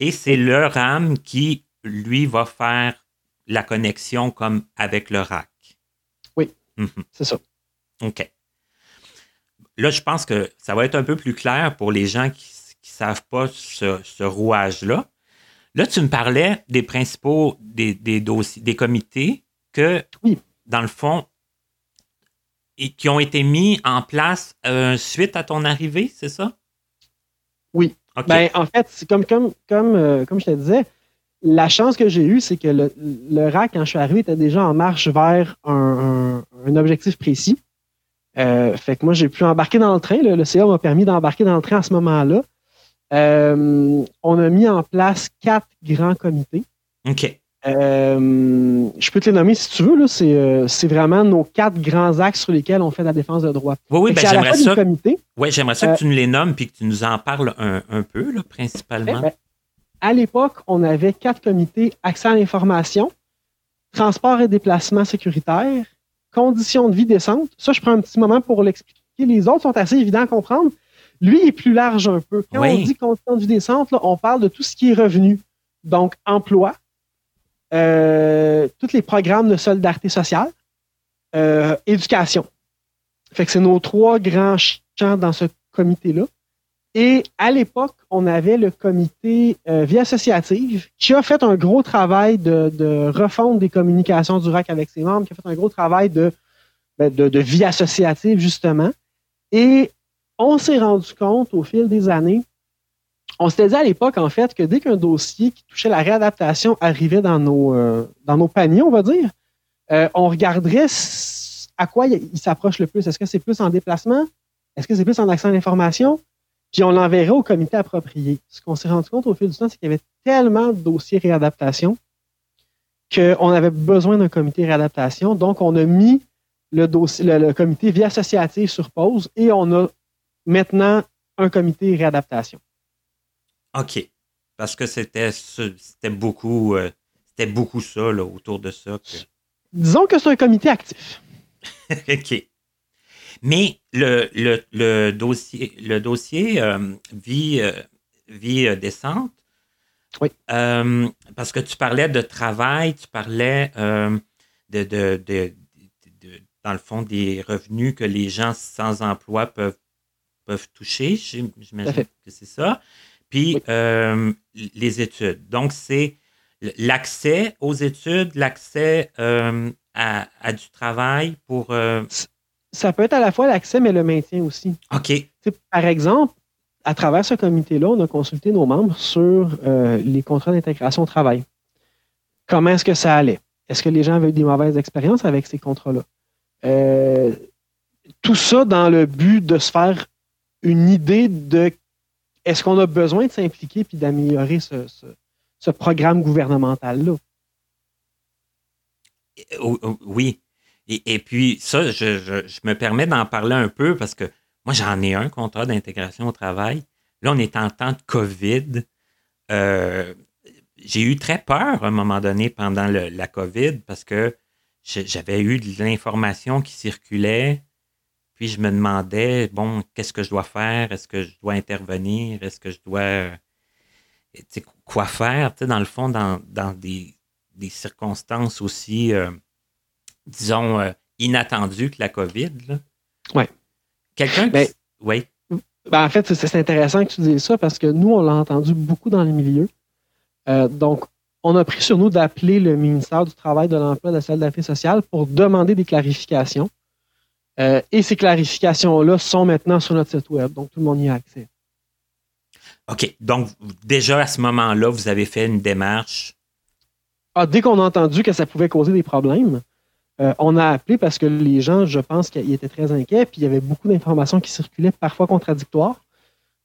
Et c'est le RAM qui lui, va faire la connexion comme avec le rack. Oui, mhm. c'est ça. OK. Là, je pense que ça va être un peu plus clair pour les gens qui ne savent pas ce, rouage-là. Là, tu me parlais des principaux, des, dossiers, des comités que, dans le fond, et qui ont été mis en place euh, suite à ton arrivée, c'est ça? Oui. Ben, en fait, c'est comme, comme, comme, euh, comme je te disais, la chance que j'ai eue, c'est que le, le, RAC, quand je suis arrivé, était déjà en marche vers un, objectif précis. Euh, fait que moi, j'ai pu embarquer dans le train. Le, CA m'a permis d'embarquer dans le train à ce moment-là. Euh, on a mis en place quatre grands comités. OK. Euh, je peux te les nommer si tu veux. C'est vraiment nos quatre grands axes sur lesquels on fait la défense de droit. Oui, oui, ben, j'aimerais ça. Oui, j'aimerais ça que tu nous les nommes et que tu nous en parles un, peu, là, principalement. Ben, à l'époque, on avait quatre comités accès à l'information, transport et déplacement sécuritaire, conditions de vie décentes. Ça, je prends un petit moment pour l'expliquer. Les autres sont assez évidents à comprendre. Lui est plus large un peu. Quand on dit conditions de vie décentes, on parle de tout ce qui est revenu. Donc, emploi, euh, tous les programmes de solidarité sociale, euh, éducation. Fait que c'est nos trois grands champs dans ce comité-là. Et à l'époque, on avait le comité euh, Vie associative qui a fait un gros travail de, refonte des communications du RAC avec ses membres, qui a fait un gros travail de, ben, de, vie associative, justement. Et on s'est rendu compte au fil des années, on s'était dit à l'époque, en fait, que dès qu'un dossier qui touchait la réadaptation arrivait dans nos, euh, dans nos paniers, on va dire, euh, on regarderait à quoi il, s'approche le plus. Est-ce que c'est plus en déplacement? Est-ce que c'est plus en accès à l'information? Puis on l'enverrait au comité approprié. Ce qu'on s'est rendu compte au fil du temps, c'est qu'il y avait tellement de dossiers réadaptation qu'on avait besoin d'un comité réadaptation. Donc, on a mis le, dossier, le, comité vie associative sur pause et on a maintenant un comité réadaptation. OK. Parce que c'était c'était beaucoup euh, c'était beaucoup ça autour de ça. Disons que c'est un comité actif. OK. Mais le, dossier, le dossier euh, vie, euh, vie euh, décente, oui. parce que tu parlais de travail, tu parlais de, de, dans le fond, des revenus que les gens sans emploi peuvent, peuvent toucher. J'imagine que c'est ça. Puis les études. Donc, c'est l'accès aux études, l'accès à, à, du travail pour ça peut être à la fois l'accès, mais le maintien aussi. OK. par exemple, à travers ce comité-là, on a consulté nos membres sur euh, les contrats d'intégration au travail. Comment est-ce que ça allait? Est-ce que les gens avaient eu des mauvaises expériences avec ces contrats-là? Euh, tout ça dans le but de se faire une idée de est-ce qu'on a besoin de s'impliquer puis d'améliorer ce, ce programme gouvernemental-là? Oui. Et, puis, ça, je, me permets d'en parler un peu parce que moi, j'en ai un contrat d'intégration au travail. Là, on est en temps de COVID. Euh, j'ai eu très peur à un moment donné pendant la COVID parce que j'avais eu de l'information qui circulait. Puis je me demandais, bon, qu'est-ce que je dois faire? Est-ce que je dois intervenir? Est-ce que je dois. Euh, quoi faire? Dans le fond, dans, des, circonstances aussi. Euh, disons, euh, inattendu que la COVID. Oui. Quelqu'un ben, Oui. Ben, en fait, c'est intéressant que tu dises ça parce que nous, on l'a entendu beaucoup dans les milieux. Euh, donc, on a pris sur nous d'appeler le ministère du Travail, de l'Emploi, de la Solidarité sociale pour demander des clarifications. Euh, et ces clarifications-là sont maintenant sur notre site Web, donc tout le monde y a accès. OK. Donc, déjà à ce moment-là, vous avez fait une démarche? Ah, dès qu'on a entendu que ça pouvait causer des problèmes, euh, on a appelé parce que les gens, je pense qu'ils étaient très inquiets, puis il y avait beaucoup d'informations qui circulaient, parfois contradictoires.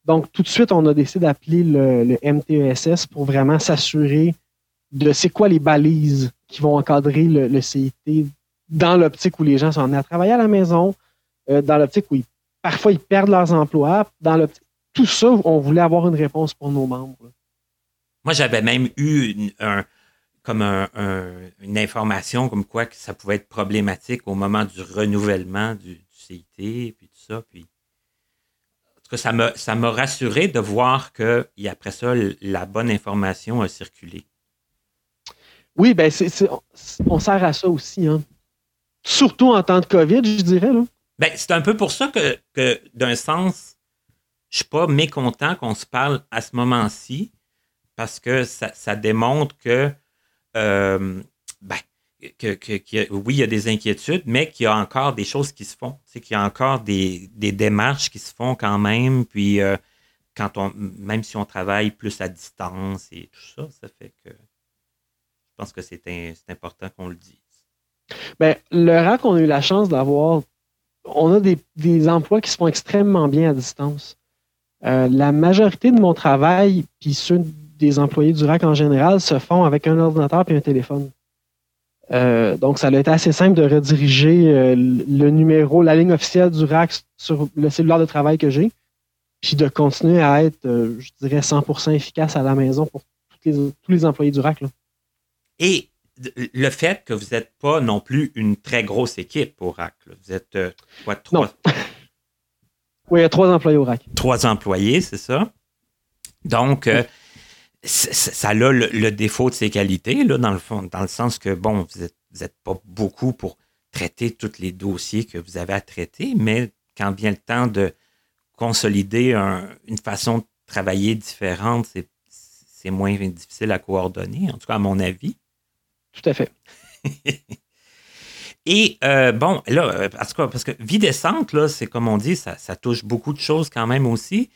Donc, tout de suite, on a décidé d'appeler le, MTESS pour vraiment s'assurer de c'est quoi les balises qui vont encadrer le, CIT dans l'optique où les gens sont amenés à travailler à la maison, euh, dans l'optique où parfois ils perdent leurs emplois, dans tout ça, on voulait avoir une réponse pour nos membres. Moi, j'avais même eu un, comme une information comme quoi que ça pouvait être problématique au moment du renouvellement du, CIT, puis tout ça. Puis, en tout cas, ça m'a, ça m'a rassuré de voir que, après ça, la bonne information a circulé. Oui, ben on sert à ça aussi. Hein. Surtout en temps de COVID, je dirais. Là. Ben, c'est un peu pour ça que, que d'un sens, je suis pas mécontent qu'on se parle à ce moment-ci, parce que ça, démontre que, euh, ben, que, oui, il y a des inquiétudes, mais qu'il y a encore des choses qui se font. Qu'il y a encore des, démarches qui se font quand même. Puis, euh, quand on, même si on travaille plus à distance et tout ça, ça fait que je pense que c'est important qu'on le dise. Bien, le RAC, on a eu la chance d'avoir. On a des, emplois qui se font extrêmement bien à distance. Euh, la majorité de mon travail, puis ceux des employés du RAC en général, se font avec un ordinateur et un téléphone. Euh, donc, ça a été assez simple de rediriger euh, le numéro, la ligne officielle du RAC sur le cellulaire de travail que j'ai, puis de continuer à être, euh, je dirais, 100% efficace à la maison pour tous les employés du RAC. Et le fait que vous n'êtes pas non plus une très grosse équipe au RAC, vous êtes quoi, trois? oui, il y a trois employés au RAC. Trois employés, c'est ça? Donc, ça a le, défaut de ses qualités, là, dans le fond, dans le sens que, bon, vous n'êtes pas beaucoup pour traiter tous les dossiers que vous avez à traiter, mais quand vient le temps de consolider une façon de travailler différente, c'est moins difficile à coordonner, en tout cas à mon avis. Tout à fait. Et euh, bon, là, parce que, parce que vie décente, là, c'est comme on dit, ça, ça touche beaucoup de choses quand même aussi.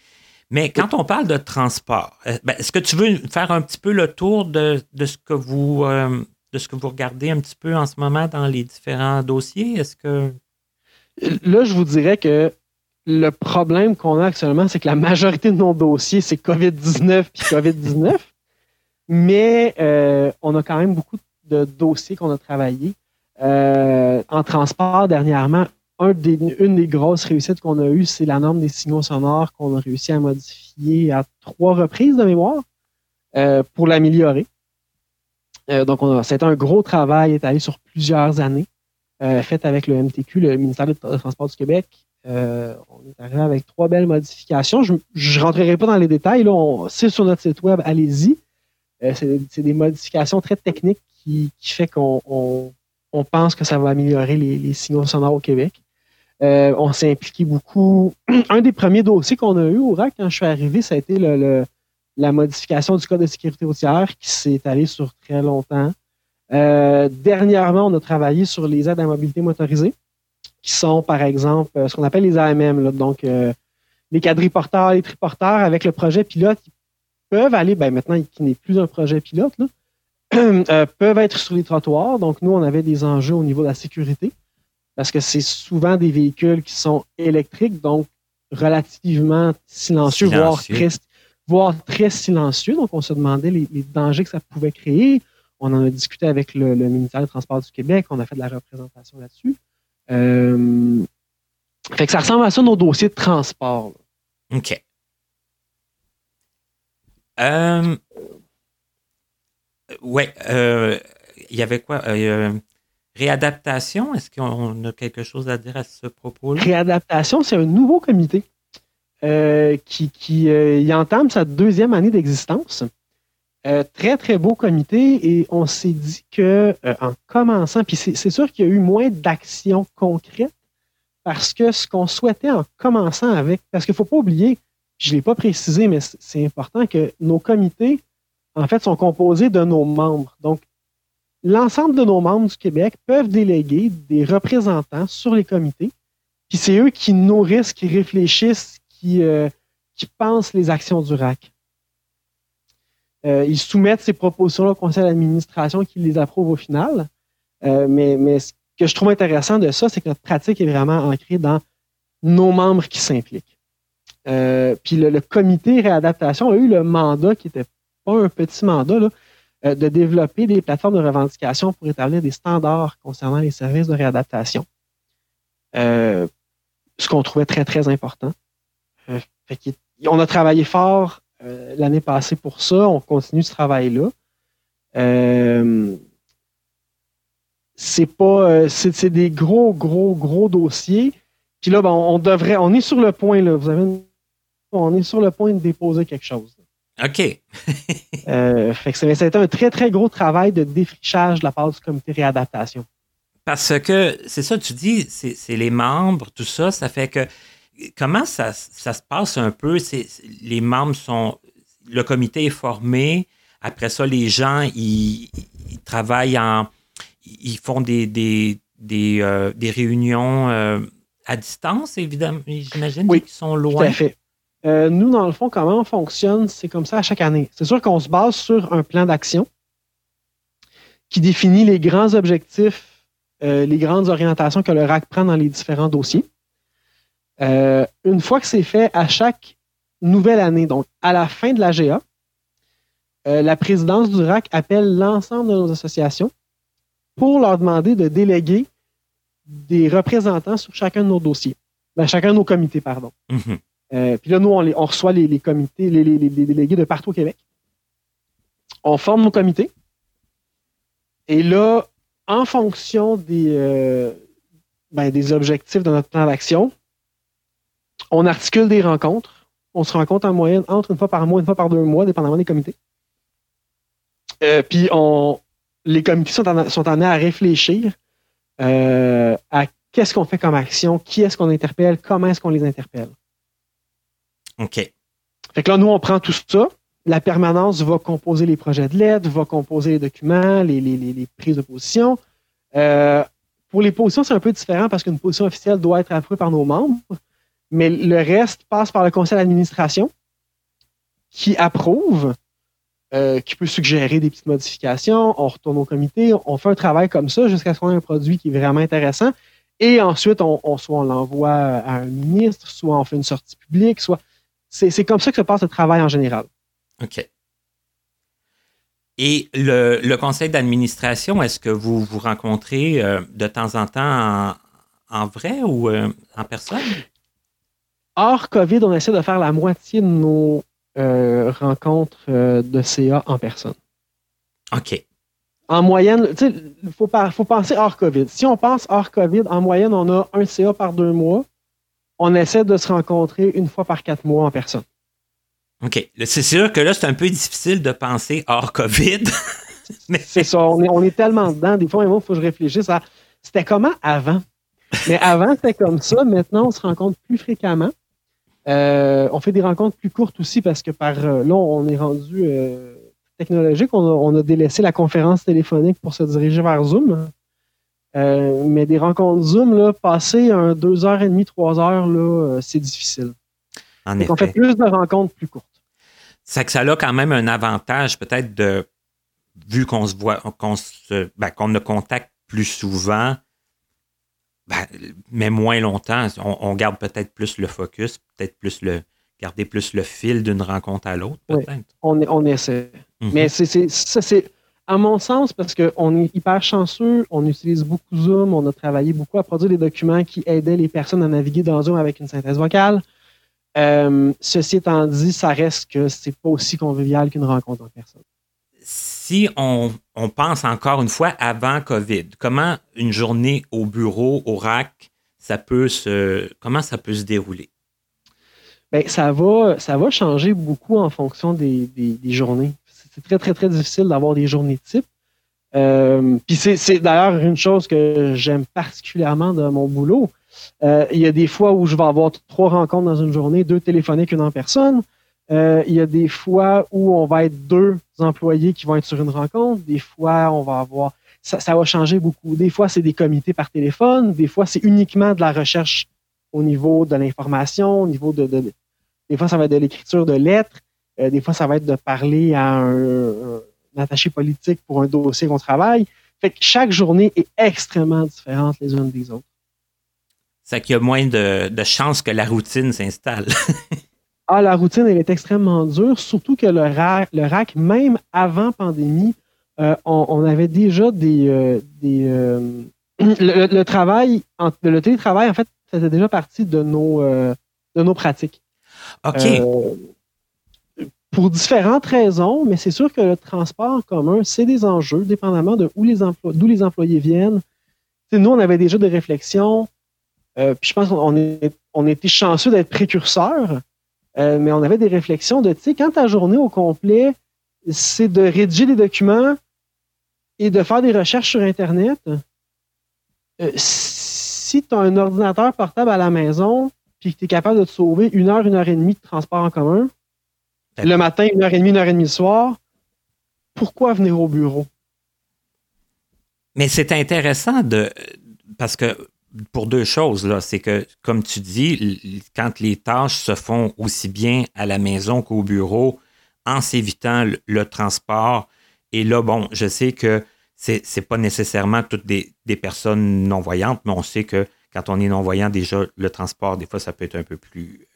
Mais quand on parle de transport, euh, ben, est-ce que tu veux faire un petit peu le tour de, ce que vous euh, de ce que vous regardez un petit peu en ce moment dans les différents dossiers? Est-ce que. Là, je vous dirais que le problème qu'on a actuellement, c'est que la majorité de nos dossiers, c'est COVID-19 puis COVID-19. mais euh, on a quand même beaucoup de dossiers qu'on a travaillés. en transport, dernièrement, une des grosses réussites qu'on a eues, c'est la norme des signaux sonores qu'on a réussi à modifier à trois reprises de mémoire euh, pour l'améliorer. Euh, donc, c'était un gros travail étalé sur plusieurs années, euh, fait avec le MTQ, le ministère des Transports du Québec. on est arrivé avec trois belles modifications. Je ne rentrerai pas dans les détails. C'est sur notre site web, allez-y. c'est des modifications très techniques qui, qui fait qu'on pense que ça va améliorer les, signaux sonores au Québec. Euh, on s'est impliqué beaucoup. Un des premiers dossiers qu'on a eu au RAC quand je suis arrivé, ça a été la modification du code de sécurité routière qui s'est étalée sur très longtemps. Euh, dernièrement, on a travaillé sur les aides à mobilité motorisée, qui sont, par exemple, euh, ce qu'on appelle les AMM, donc les quadriporteurs, les triporteurs, avec le projet pilote, qui peuvent aller, ben maintenant, qui n'est plus un projet pilote, peuvent être sur les trottoirs. Donc, nous, on avait des enjeux au niveau de la sécurité parce que c'est souvent des véhicules qui sont électriques, donc relativement silencieux, Voire, très, silencieux. Donc, on se demandait les, dangers que ça pouvait créer. On en a discuté avec le, ministère des Transports du Québec. On a fait de la représentation là-dessus. Euh, fait que ça ressemble à ça, nos dossiers de transport. OK. Euh, ouais. Euh, il y avait quoi? Réadaptation, est-ce qu'on a quelque chose à dire à ce propos-là? Réadaptation, c'est un nouveau comité euh, qui, euh, entame sa deuxième année d'existence. Euh, très, très beau comité et on s'est dit que en commençant, puis c'est sûr qu'il y a eu moins d'actions concrètes parce que ce qu'on souhaitait en commençant avec, parce qu'il ne faut pas oublier, je ne l'ai pas précisé, mais c'est important que nos comités, en fait, sont composés de nos membres. Donc, l'ensemble de nos membres du Québec peuvent déléguer des représentants sur les comités. Puis c'est eux qui nourrissent, qui réfléchissent, qui, euh, pensent les actions du RAC. Euh, ils soumettent ces propositions au conseil d'administration qui les approuve au final. Euh, mais, ce que je trouve intéressant de ça, c'est que notre pratique est vraiment ancrée dans nos membres qui s'impliquent. puis le, le, comité réadaptation a eu le mandat qui n'était pas un petit mandat, là, euh, de développer des plateformes de revendication pour établir des standards concernant les services de réadaptation. Euh, ce qu'on trouvait très, très important. Euh, on a travaillé fort l'année passée pour ça. On continue ce travail-là. c'est pas. c'est des gros, gros, gros dossiers. Puis là, ben, on devrait. On est sur le point, là. Vous avez on est sur le point de déposer quelque chose. OK. euh, fait que ça, a été un très, très gros travail de défrichage de la part du comité réadaptation. Parce que, c'est ça, tu dis, c'est les membres, tout ça, ça fait que, comment ça, ça se passe un peu? les membres sont, le comité est formé, après ça, les gens, ils, travaillent en, ils font des, des, des, euh, réunions euh, à distance, évidemment, j'imagine, oui, qui sont loin. Tout à fait. Euh, nous, dans le fond, comment on fonctionne, c'est comme ça à chaque année. C'est sûr qu'on se base sur un plan d'action qui définit les grands objectifs, euh, les grandes orientations que le RAC prend dans les différents dossiers. Euh, une fois que c'est fait, à chaque nouvelle année, donc à la fin de la GA, la présidence du RAC appelle l'ensemble de nos associations pour leur demander de déléguer des représentants sur chacun de nos dossiers. Ben, chacun de nos comités, pardon. Mm-hmm. Euh, puis là, nous, on, reçoit les, comités, les, délégués de partout au Québec. On forme nos comités. Et là, en fonction des, euh, ben, des objectifs de notre plan d'action, on articule des rencontres. On se rencontre en moyenne entre une fois par mois, une fois par deux mois, dépendamment des comités. Euh, puis les comités sont amenés à réfléchir à qu'est-ce qu'on fait comme action, qui est-ce qu'on interpelle, comment est-ce qu'on les interpelle. OK. Fait que là, nous, on prend tout ça. La permanence va composer les projets de l'aide, va composer les documents, les, prises de position. Euh, pour les positions, c'est un peu différent parce qu'une position officielle doit être approuvée par nos membres, mais le reste passe par le conseil d'administration qui approuve, euh, qui peut suggérer des petites modifications. On retourne au comité, on fait un travail comme ça jusqu'à ce qu'on ait un produit qui est vraiment intéressant. Et ensuite, on, soit on l'envoie à un ministre, soit on fait une sortie publique, soit c'est comme ça que se passe le travail en général. OK. Et le, conseil d'administration, est-ce que vous vous rencontrez euh, de temps en temps en, vrai ou euh, en personne? Hors COVID, on essaie de faire la moitié de nos euh, rencontres de CA en personne. OK. En moyenne, il faut, faut penser hors COVID. Si on pense hors COVID, en moyenne, on a un CA par deux mois on essaie de se rencontrer une fois par quatre mois en personne. OK. C'est sûr que là, c'est un peu difficile de penser hors COVID. C'est ça. On est, tellement dedans. Des fois, il faut que je réfléchisse à c'était comment avant? Mais avant, c'était comme ça. Maintenant, on se rencontre plus fréquemment. Euh, on fait des rencontres plus courtes aussi parce que par euh, là, on est rendu euh, technologique. on a, délaissé la conférence téléphonique pour se diriger vers Zoom. Euh, mais des rencontres Zoom, là, passer un deux heures et demie, trois heures, là, euh, c'est difficile. En effet. On fait plus de rencontres plus courtes. C'est que ça a quand même un avantage, peut-être, de vu qu'on se voit, qu'on se, ben, qu'on ne contacte plus souvent, ben, mais moins longtemps. On, garde peut-être plus le focus, peut-être plus le garder plus le fil d'une rencontre à l'autre, peut-être. on, on essaie. Mhm. Mais c'est, ça, c'est à mon sens, parce qu'on est hyper chanceux, on utilise beaucoup Zoom, on a travaillé beaucoup à produire des documents qui aidaient les personnes à naviguer dans Zoom avec une synthèse vocale. Euh, ceci étant dit, ça reste que c'est pas aussi convivial qu'une rencontre en personne. Si on, pense encore une fois avant COVID, comment une journée au bureau, au RAC, ça peut se, comment ça peut se dérouler? Bien, ça va, ça va changer beaucoup en fonction des journées c'est très, très, très difficile d'avoir des journées type. Euh, puis c'est d'ailleurs une chose que j'aime particulièrement dans mon boulot. Euh, il y a des fois où je vais avoir trois rencontres dans une journée, deux téléphoniques, une en personne. Euh, il y a des fois où on va être deux employés qui vont être sur une rencontre. Des fois, on va avoir. Ça, ça va changer beaucoup. Des fois, c'est des comités par téléphone. Des fois, c'est uniquement de la recherche au niveau de l'information, au niveau de, de, Des fois, ça va être de l'écriture de lettres. Euh, des fois, ça va être de parler à un, attaché politique pour un dossier qu'on travaille. Fait que chaque journée est extrêmement différente les unes des autres. C'est qu'il y a moins de, chances que la routine s'installe. ah, la routine, elle est extrêmement dure, surtout que le RAC, le RAC même avant pandémie, euh, on, avait déjà des. Euh, le, travail, le télétravail, en fait, faisait déjà partie de nos, de nos pratiques. OK pour différentes raisons, mais c'est sûr que le transport en commun, c'est des enjeux, dépendamment de où les d'où les employés viennent. nous, on avait déjà des réflexions, euh, puis je pense qu'on on était chanceux d'être précurseurs. Euh, mais on avait des réflexions de, tu sais, quand ta journée au complet, c'est de rédiger des documents et de faire des recherches sur Internet, euh, si tu as un ordinateur portable à la maison, puis que tu es capable de te sauver une heure, une heure et demie de transport en commun, le matin, une heure et demie, une heure et demie le soir, pourquoi venir au bureau? Mais c'est intéressant de. Parce que pour deux choses, là, c'est que, comme tu dis, quand les tâches se font aussi bien à la maison qu'au bureau, en s'évitant le, transport, et là, bon, je sais que c'est n'est pas nécessairement toutes des, personnes non-voyantes, mais on sait que quand on est non-voyant, déjà, le transport, des fois, ça peut être un peu plus.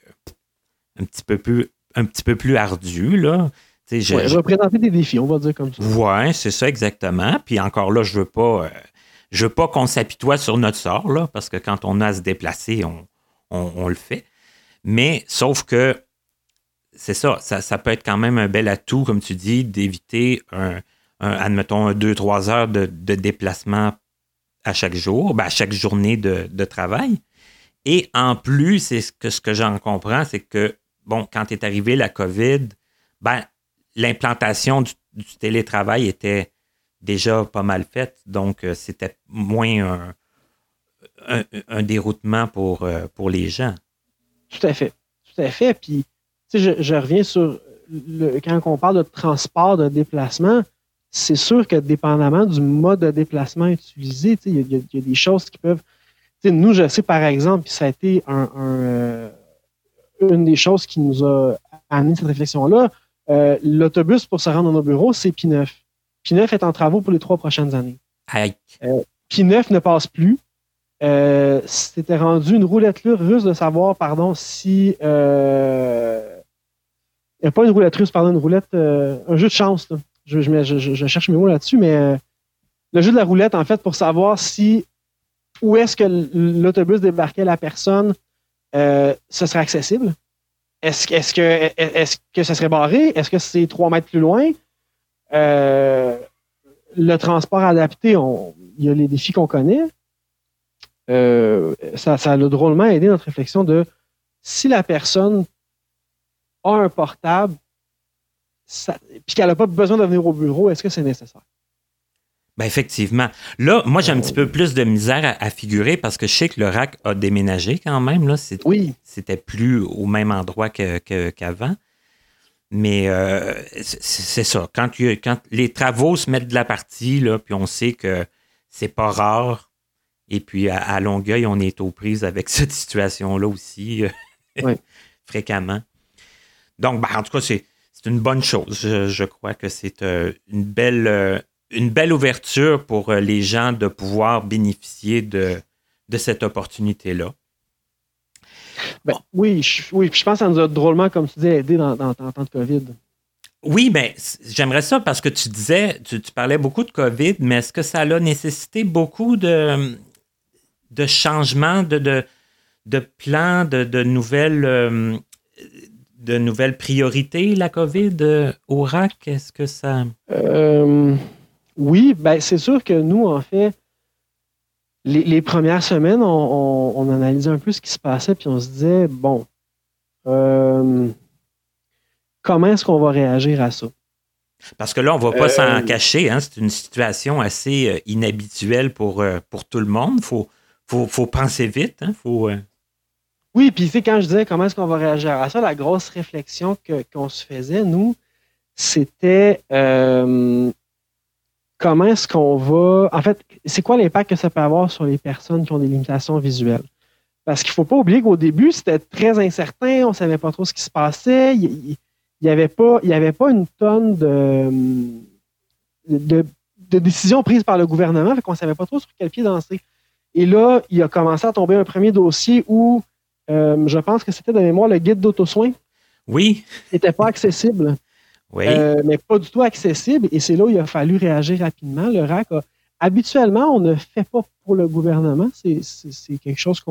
un petit peu plus, un petit peu plus ardu, là. Je, ouais, représenter des défis, on va dire comme ça. Oui, c'est ça exactement. Puis encore là, je veux pas. Euh, je veux pas qu'on s'apitoie sur notre sort, là, parce que quand on a à se déplacer, on, le fait. Mais sauf que c'est ça, ça, peut être quand même un bel atout, comme tu dis, d'éviter un, admettons, deux, trois heures de, déplacement à chaque jour, ben, à chaque journée de, travail. Et en plus, c'est ce que, ce que j'en comprends, c'est que, bon, quand est arrivé la COVID, ben, l'implantation du, télétravail était déjà pas mal faite, donc euh, c'était moins un, déroutement pour, euh, pour les gens. Tout à fait. Tout à fait. Puis, je, je reviens sur le, quand on parle de transport, de déplacement, c'est sûr que dépendamment du mode de déplacement utilisé, il y, a des choses qui peuvent. Nous, je sais par exemple, puis ça a été un, euh, une des choses qui nous a amené cette réflexion-là, euh, l'autobus pour se rendre dans nos bureaux, c'est P9. P9 est en travaux pour les trois prochaines années. Euh, P9 ne passe plus. Euh, C'était rendu une roulette russe de savoir, pardon, si. Pas une roulette russe, pardon, une roulette. un jeu de chance. Je, je, cherche mes mots là-dessus, mais le jeu de la roulette, en fait, pour savoir si. Où est-ce que l'autobus débarquait la personne, ce serait accessible? Est-ce que, est que ça serait barré? Est-ce que c'est trois mètres plus loin? Euh, le transport adapté, il y a les défis qu'on connaît. Euh, ça, ça a drôlement aidé notre réflexion de si la personne a un portable, puis qu'elle n'a pas besoin de venir au bureau, est-ce que c'est nécessaire? Ben effectivement. Là, moi, j'ai un petit peu plus de misère à, figurer parce que je sais que le RAC a déménagé quand même. Là. Oui. C'était plus au même endroit qu'avant. Mais euh, c'est ça. Quand, quand, les travaux se mettent de la partie, là, puis on sait que c'est pas rare. Et puis à, Longueuil, on est aux prises avec cette situation-là aussi euh, fréquemment. Donc, ben, en tout cas, c'est une bonne chose. Je, crois que c'est euh, une belle une belle ouverture pour euh, les gens de pouvoir bénéficier de, de cette opportunité-là. Ben, oui, je, oui, je pense que ça nous a drôlement, comme tu dis, aidé dans, dans, temps de COVID. Oui, mais j'aimerais ça parce que tu disais, tu, parlais beaucoup de COVID, mais est-ce que ça a nécessité beaucoup de, de changements, de, de, de plans, de, de nouvelles, euh, de nouvelles priorités, la COVID euh, au RAC? Est-ce que ça. Oui, ben c'est sûr que nous, en fait, les, premières semaines, on, analysait un peu ce qui se passait, puis on se disait, bon, euh, comment est-ce qu'on va réagir à ça? Parce que là, on ne va pas s'en euh, cacher, hein, c'est une situation assez euh, inhabituelle pour, pour tout le monde. Il faut, faut, penser vite. Hein, faut, Oui, puis quand je disais comment est-ce qu'on va réagir à ça, la grosse réflexion qu'on se faisait, nous, c'était comment est-ce qu'on va. En fait, c'est quoi l'impact que ça peut avoir sur les personnes qui ont des limitations visuelles? Parce qu'il ne faut pas oublier qu'au début, c'était très incertain, on ne savait pas trop ce qui se passait. Il n'y avait, pas, il avait pas une tonne de, de, décisions prises par le gouvernement, fait qu'on ne savait pas trop sur quel pied danser. Et là, il a commencé à tomber un premier dossier où euh, je pense que c'était de mémoire le guide d'auto-soin. Oui. N'était pas accessible. Euh, mais pas du tout accessible. Et c'est là où il a fallu réagir rapidement. Le RAC, habituellement, on ne fait pas pour le gouvernement. C'est quelque chose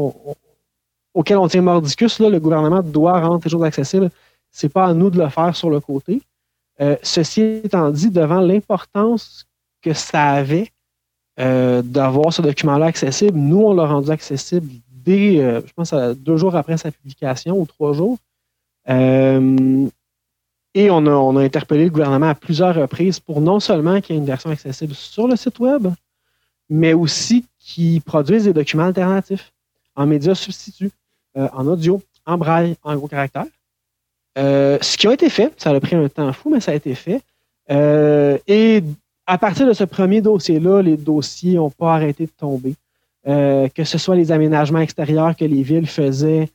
auquel on tient mordicus. Là, le gouvernement doit rendre quelque chose accessible. C'est pas à nous de le faire sur le côté. Euh, ceci étant dit, devant l'importance que ça avait euh, d'avoir ce document-là accessible, nous, on l'a rendu accessible dès, je pense, deux jours après sa publication ou trois jours. Et on a, interpellé le gouvernement à plusieurs reprises pour non seulement qu'il y ait une version accessible sur le site web, mais aussi qu'ils produisent des documents alternatifs en médias substituts, en audio, en braille, en gros caractères. ce qui a été fait, ça a pris un temps fou, mais ça a été fait. et à partir de ce premier dossier-là, les dossiers n'ont pas arrêté de tomber. Euh, que ce soit les aménagements extérieurs que les villes faisaient,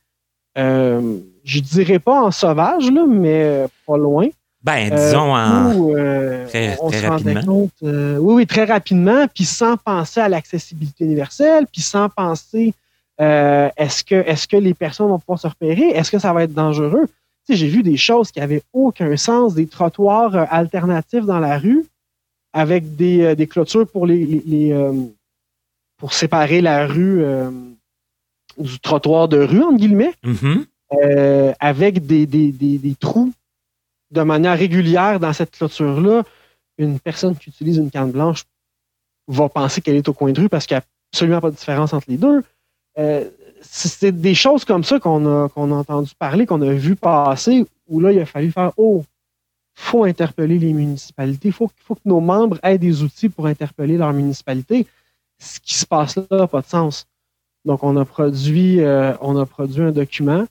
euh, je dirais pas en sauvage, là, mais pas loin. Ben, disons en. Euh, très, rapidement. oui, oui, très rapidement, puis sans penser à l'accessibilité universelle, puis sans penser est-ce que, est que les personnes vont pouvoir se repérer, est-ce que ça va être dangereux? Tu sais, j'ai vu des choses qui n'avaient aucun sens, des trottoirs alternatifs dans la rue avec des, des clôtures pour les, les, pour séparer la rue euh, du trottoir de rue, entre guillemets, mm-hmm. euh, avec des, des, trous de manière régulière dans cette clôture-là. Une personne qui utilise une canne blanche va penser qu'elle est au coin de rue parce qu'il n'y a absolument pas de différence entre les deux. Euh, c'est des choses comme ça qu'on a, qu'on a entendu parler, qu'on a vu passer, où là, il a fallu faire Oh, faut interpeller les municipalités, il faut, faut que nos membres aient des outils pour interpeller leur municipalité ce qui se passe là n'a pas de sens. Donc, on a produit, euh, on a produit un document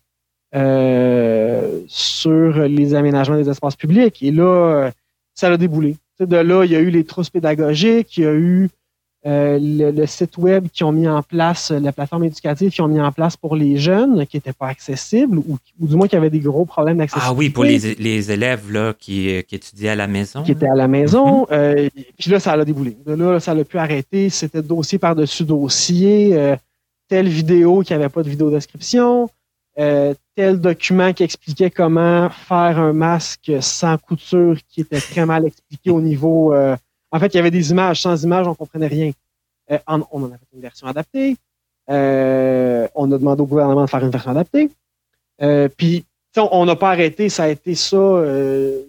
euh, sur les aménagements des espaces publics. Et là, euh, ça a déboulé. de là, il y a eu les trousses pédagogiques, il y a eu le, site web qui ont mis en place, la plateforme éducative qui ont mis en place pour les jeunes qui n'étaient pas accessibles ou, du moins qui avaient des gros problèmes d'accessibilité. Ah oui, pour les, élèves là, qui, qui, étudiaient à la maison. Qui étaient à la maison. Mm-hmm. puis là, ça a déboulé. De là, ça a pu arrêter. C'était dossier par-dessus dossier. Telle vidéo qui n'avait pas de vidéo description. tel document qui expliquait comment faire un masque sans couture qui était très mal expliqué au niveau en fait, il y avait des images. Sans images, on ne comprenait rien. Euh, on en a fait une version adaptée. Euh, on a demandé au gouvernement de faire une version adaptée. Euh, puis, on n'a pas arrêté. Ça a été ça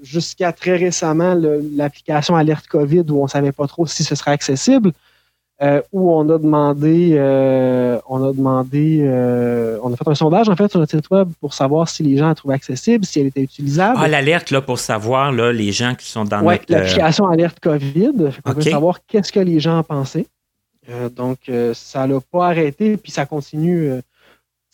jusqu'à très récemment, l'application Alerte COVID, où on ne savait pas trop si ce serait accessible. Euh, où on a demandé, euh, on a demandé, euh, on a fait un sondage en fait sur notre site web pour savoir si les gens la trouvaient accessible, si elle était utilisable. Ah, l'alerte là pour savoir là, les gens qui sont dans ouais, l'application alerte COVID. On veut savoir qu'est-ce que les gens en pensaient. donc ça l'a pas arrêté puis ça continue.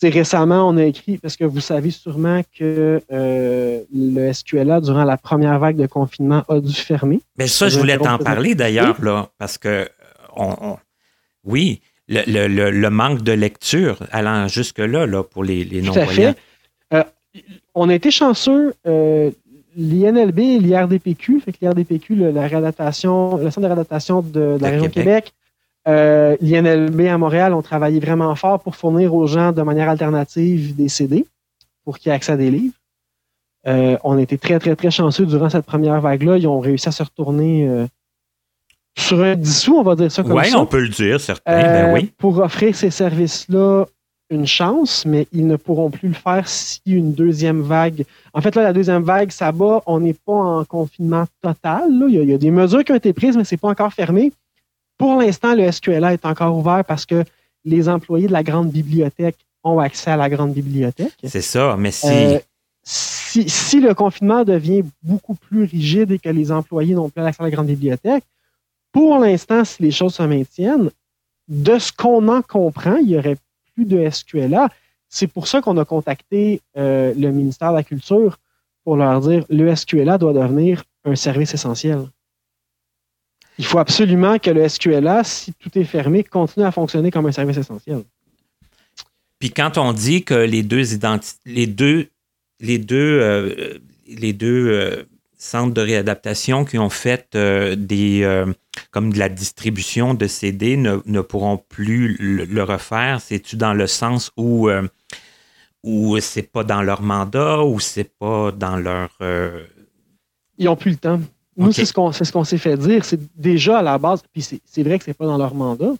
récemment, on a écrit parce que vous savez sûrement que le SQLA durant la première vague de confinement a dû fermer. Mais ça, je voulais t'en parler d'ailleurs là parce que oui, le, manque de lecture allant jusque-là là, pour les, les non-voyants. Euh, on a été chanceux. Euh, L'INLB et l'IRDPQ, fait que l'IRDPQ, la réadaptation, le centre de réadaptation de, la région de Québec, euh, l'INLB à Montréal ont travaillé vraiment fort pour fournir aux gens de manière alternative des CD pour qu'ils aient accès à des livres. on a été très, très, très chanceux durant cette première vague-là. Ils ont réussi à se retourner sur un dissous, on va dire ça comme ça. Oui, on peut le dire, certain. Ben euh, oui. Pour offrir ces services-là une chance, mais ils ne pourront plus le faire si une deuxième vague. En fait, là, la deuxième vague, ça va. On n'est pas en confinement total. Il, y a, des mesures qui ont été prises, mais ce n'est pas encore fermé. Pour l'instant, le SQLA est encore ouvert parce que les employés de la grande bibliothèque ont accès à la grande bibliothèque. C'est ça, mais euh, si... si... le confinement devient beaucoup plus rigide et que les employés n'ont plus accès à la grande bibliothèque, pour l'instant, si les choses se maintiennent, de ce qu'on en comprend, il n'y aurait plus de SQLA. C'est pour ça qu'on a contacté euh, le ministère de la Culture pour leur dire le SQLA doit devenir un service essentiel. Il faut absolument que le SQLA, si tout est fermé, continue à fonctionner comme un service essentiel. Puis quand on dit que les deux les deux, les deux, euh, euh, centres de réadaptation qui ont fait des comme de la distribution de CD ne, ne pourront plus le, refaire? C'est-tu dans le sens où, euh, où c'est pas dans leur mandat ou c'est pas dans leur. Euh, Ils n'ont plus le temps. Nous, c'est ce qu'on ce s'est fait dire. C'est déjà à la base, puis c'est vrai que c'est pas dans leur mandat.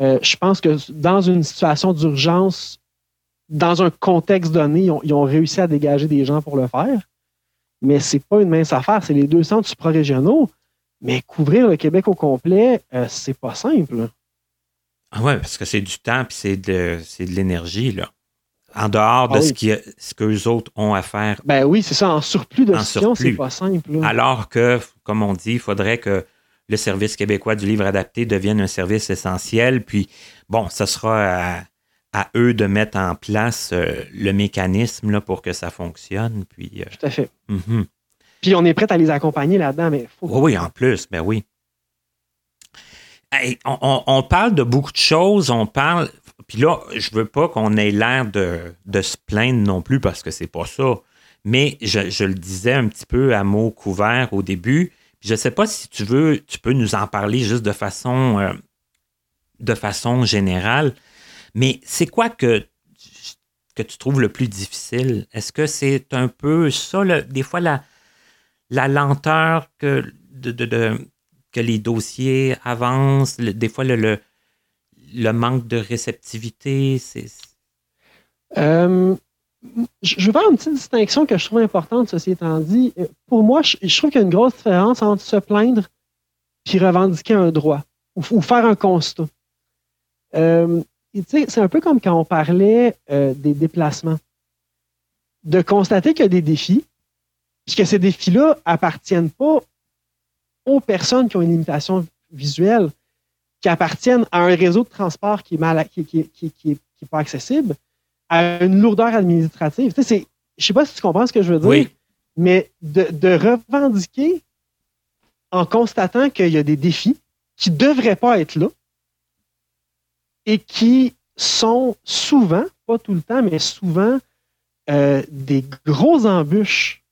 Euh, je pense que dans une situation d'urgence, dans un contexte donné, ils ont, ils ont, réussi à dégager des gens pour le faire. Mais c'est pas une mince affaire. C'est les deux centres suprarégionaux. Mais couvrir le Québec au complet, euh, c'est pas simple. Ah ouais, parce que c'est du temps puis c'est de, de l'énergie, là. en dehors de ah ce, qui, ce qu'eux autres ont à faire. Ben oui, c'est ça, en surplus de c'est pas simple. Alors que, comme on dit, il faudrait que le service québécois du livre adapté devienne un service essentiel. Puis, bon, ce sera à, eux de mettre en place euh, le mécanisme là, pour que ça fonctionne. Puis, euh, Tout à fait. Mhm. Puis, on est prêt à les accompagner là-dedans. Mais faut... oui, en plus, ben oui. on, parle de beaucoup de choses. On parle. Puis là, je veux pas qu'on ait l'air de, se plaindre non plus parce que c'est pas ça. Mais je, le disais un petit peu à mots couverts au début. Je ne sais pas si tu veux, tu peux nous en parler juste de façon, euh, de façon générale, mais c'est quoi que, que tu trouves le plus difficile? Est-ce que c'est un peu ça, des fois, la, la lenteur que, de, que les dossiers avancent, des fois, le, le, manque de réceptivité? C'est... Euh, je vais faire une petite distinction que je trouve importante, ceci étant dit. Pour moi, je, trouve qu'il y a une grosse différence entre se plaindre puis revendiquer un droit ou, faire un constat. Euh, c'est un peu comme quand on parlait euh, des déplacements. De constater qu'il y a des défis, puis que ces défis-là appartiennent pas aux personnes qui ont une limitation visuelle, qui appartiennent à un réseau de transport qui est, mal, qui, qui, qui, qui est pas accessible, à une lourdeur administrative. Tu sais, je sais pas si tu comprends ce que je veux dire, mais de, revendiquer en constatant qu'il y a des défis qui ne devraient pas être là et qui sont souvent, pas tout le temps, mais souvent euh, des gros embûches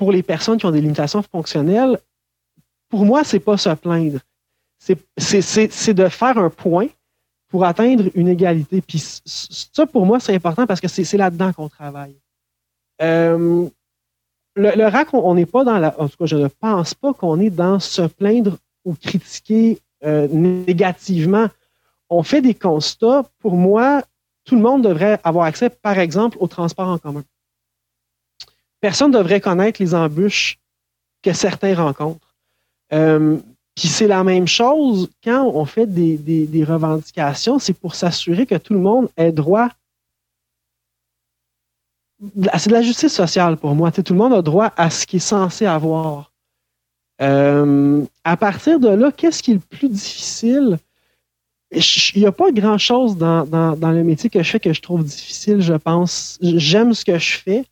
pour les personnes qui ont des limitations fonctionnelles. Pour moi, c'est pas se plaindre. C'est de faire un point pour atteindre une égalité. Puis ça, pour moi, c'est important parce que c'est là-dedans qu'on travaille. Euh, le, RAC, on n'est pas dans la. En tout cas, je ne pense pas qu'on est dans se plaindre ou critiquer euh, négativement. On fait des constats. Pour moi, tout le monde devrait avoir accès, par exemple, au transport en commun. Personne ne devrait connaître les embûches que certains rencontrent. Euh, puis c'est la même chose quand on fait des, revendications, c'est pour s'assurer que tout le monde ait droit. C'est de la justice sociale pour moi. tout le monde a droit à ce qu'il est censé avoir. Euh, à partir de là, qu'est-ce qui est le plus difficile? Il n'y a pas grand-chose dans, le métier que je fais que je trouve difficile, je pense. J'aime ce que je fais.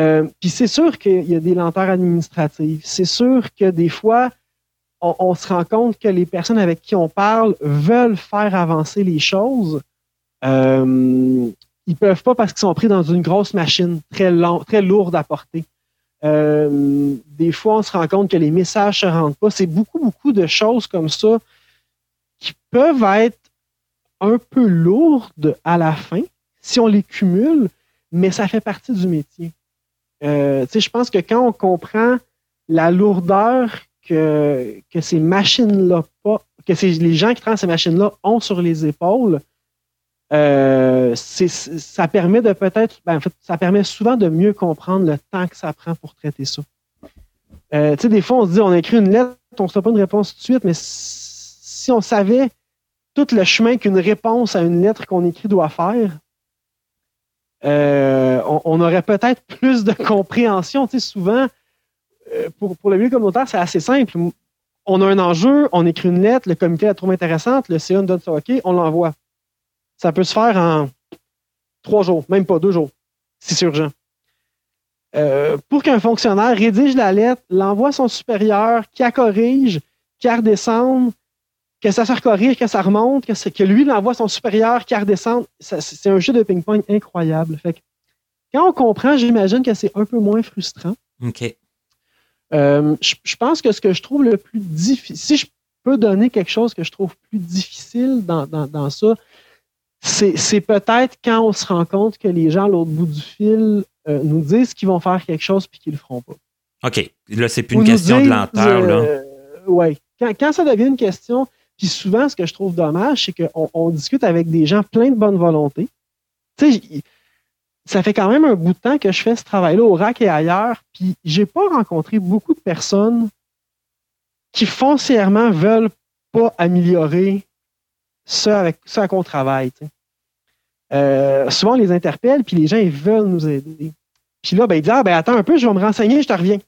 Euh, puis c'est sûr qu'il y a des lenteurs administratives. C'est sûr que des fois, on, se rend compte que les personnes avec qui on parle veulent faire avancer les choses. Euh, ils peuvent pas parce qu'ils sont pris dans une grosse machine très, très lourde à porter. Euh, des fois, on se rend compte que les messages ne se rendent pas. C'est beaucoup, beaucoup de choses comme ça qui peuvent être un peu lourdes à la fin si on les cumule, mais ça fait partie du métier. Euh, je pense que quand on comprend la lourdeur que, ces machines-là que les gens qui travaillent ces machines-là ont sur les épaules, euh, ça permet de peut-être, ben, en fait, ça permet souvent de mieux comprendre le temps que ça prend pour traiter ça. Euh, des fois, on se dit, on écrit une lettre, on ne reçoit pas une réponse tout de suite, mais si on savait tout le chemin qu'une réponse à une lettre qu'on écrit doit faire, euh, on, aurait peut-être plus de compréhension. Tu sais, souvent, euh, pour, pour le milieu communautaire, c'est assez simple. On a un enjeu, on écrit une lettre, le comité la trouve intéressante, le CA nous donne ça OK, on l'envoie. Ça peut se faire en trois jours, même pas deux jours, si c'est urgent. Euh, pour qu'un fonctionnaire rédige la lettre, l'envoie à son supérieur, qui la corrige, qui la redescende, que ça se recorrige, que ça remonte, que, que lui l'envoie à son supérieur, qui la redescende, c'est un jeu de ping-pong incroyable. Fait quand on comprend, j'imagine que c'est un peu moins frustrant. OK. Euh, je, pense que ce que je trouve le plus difficile, si je peux donner quelque chose que je trouve plus difficile dans, dans, ça, c'est peut-être quand on se rend compte que les gens à l'autre bout du fil euh, nous disent qu'ils vont faire quelque chose puis qu'ils le feront pas. OK. Là, c'est plus une question de lenteur. Euh, oui. Quand, quand, ça devient une question, puis souvent, ce que je trouve dommage, c'est qu'on on discute avec des gens pleins de bonne volonté. Tu sais, ça fait quand même un bout de temps que je fais ce travail-là au RAC et ailleurs, puis j'ai pas rencontré beaucoup de personnes qui foncièrement veulent pas améliorer ce avec ça qu'on travaille. euh, souvent, on les interpelle, puis les gens, ils veulent nous aider. Puis là, ben, ils disent Ah, ben, attends un peu, je vais me renseigner, je te reviens.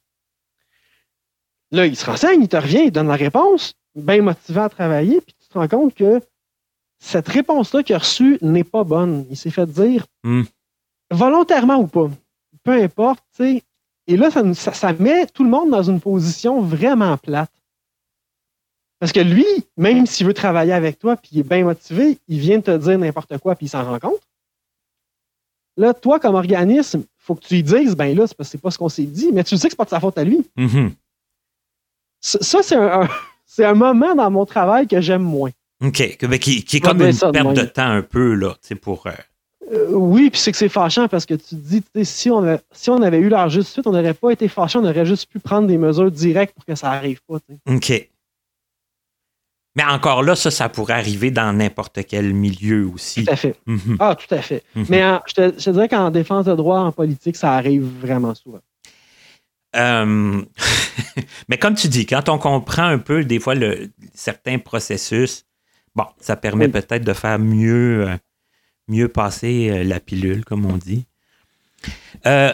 Là, il se renseigne, il te revient, il donne la réponse, bien motivé à travailler, puis tu te rends compte que cette réponse-là qu'il a reçue n'est pas bonne. Il s'est fait dire, Hmm. volontairement ou pas, peu importe, tu sais. Et là, ça, nous- ça- ça met tout le monde dans une position vraiment plate. Parce que lui, même s'il veut travailler avec toi, puis il est bien motivé, il vient de te dire n'importe quoi, puis il s'en rend compte. Là, toi, comme organisme, faut que tu lui dises, ben là, c'est parce que c'est pas ce qu'on s'est dit, mais tu sais que c'est pas de sa faute à lui. Mhm. Ça, ça, c'est un, un- c'est un moment dans mon travail que j'aime moins. OK. Ben, Qui, qui est comme une de perte de temps un peu, là, tu sais, pour. euh, Euh, oui, puis c'est que c'est fâchant parce que tu te dis, tu sais, si on, avait, si on avait eu l'heure juste suite, on n'aurait pas été fâchant, on aurait juste pu prendre des mesures directes pour que ça arrive pas. OK. Mais encore là, ça, ça pourrait arriver dans n'importe quel milieu aussi. Tout à fait. Mhm. Ah, tout à fait. Mhm. Mais en- je, te, je te dirais qu'en défense de droit, en politique, ça arrive vraiment souvent. Euh, Mais comme tu dis, quand on comprend un peu des fois le, certains processus, bon, ça permet Oui. peut-être de faire mieux, euh, mieux passer euh, la pilule, comme on dit. En,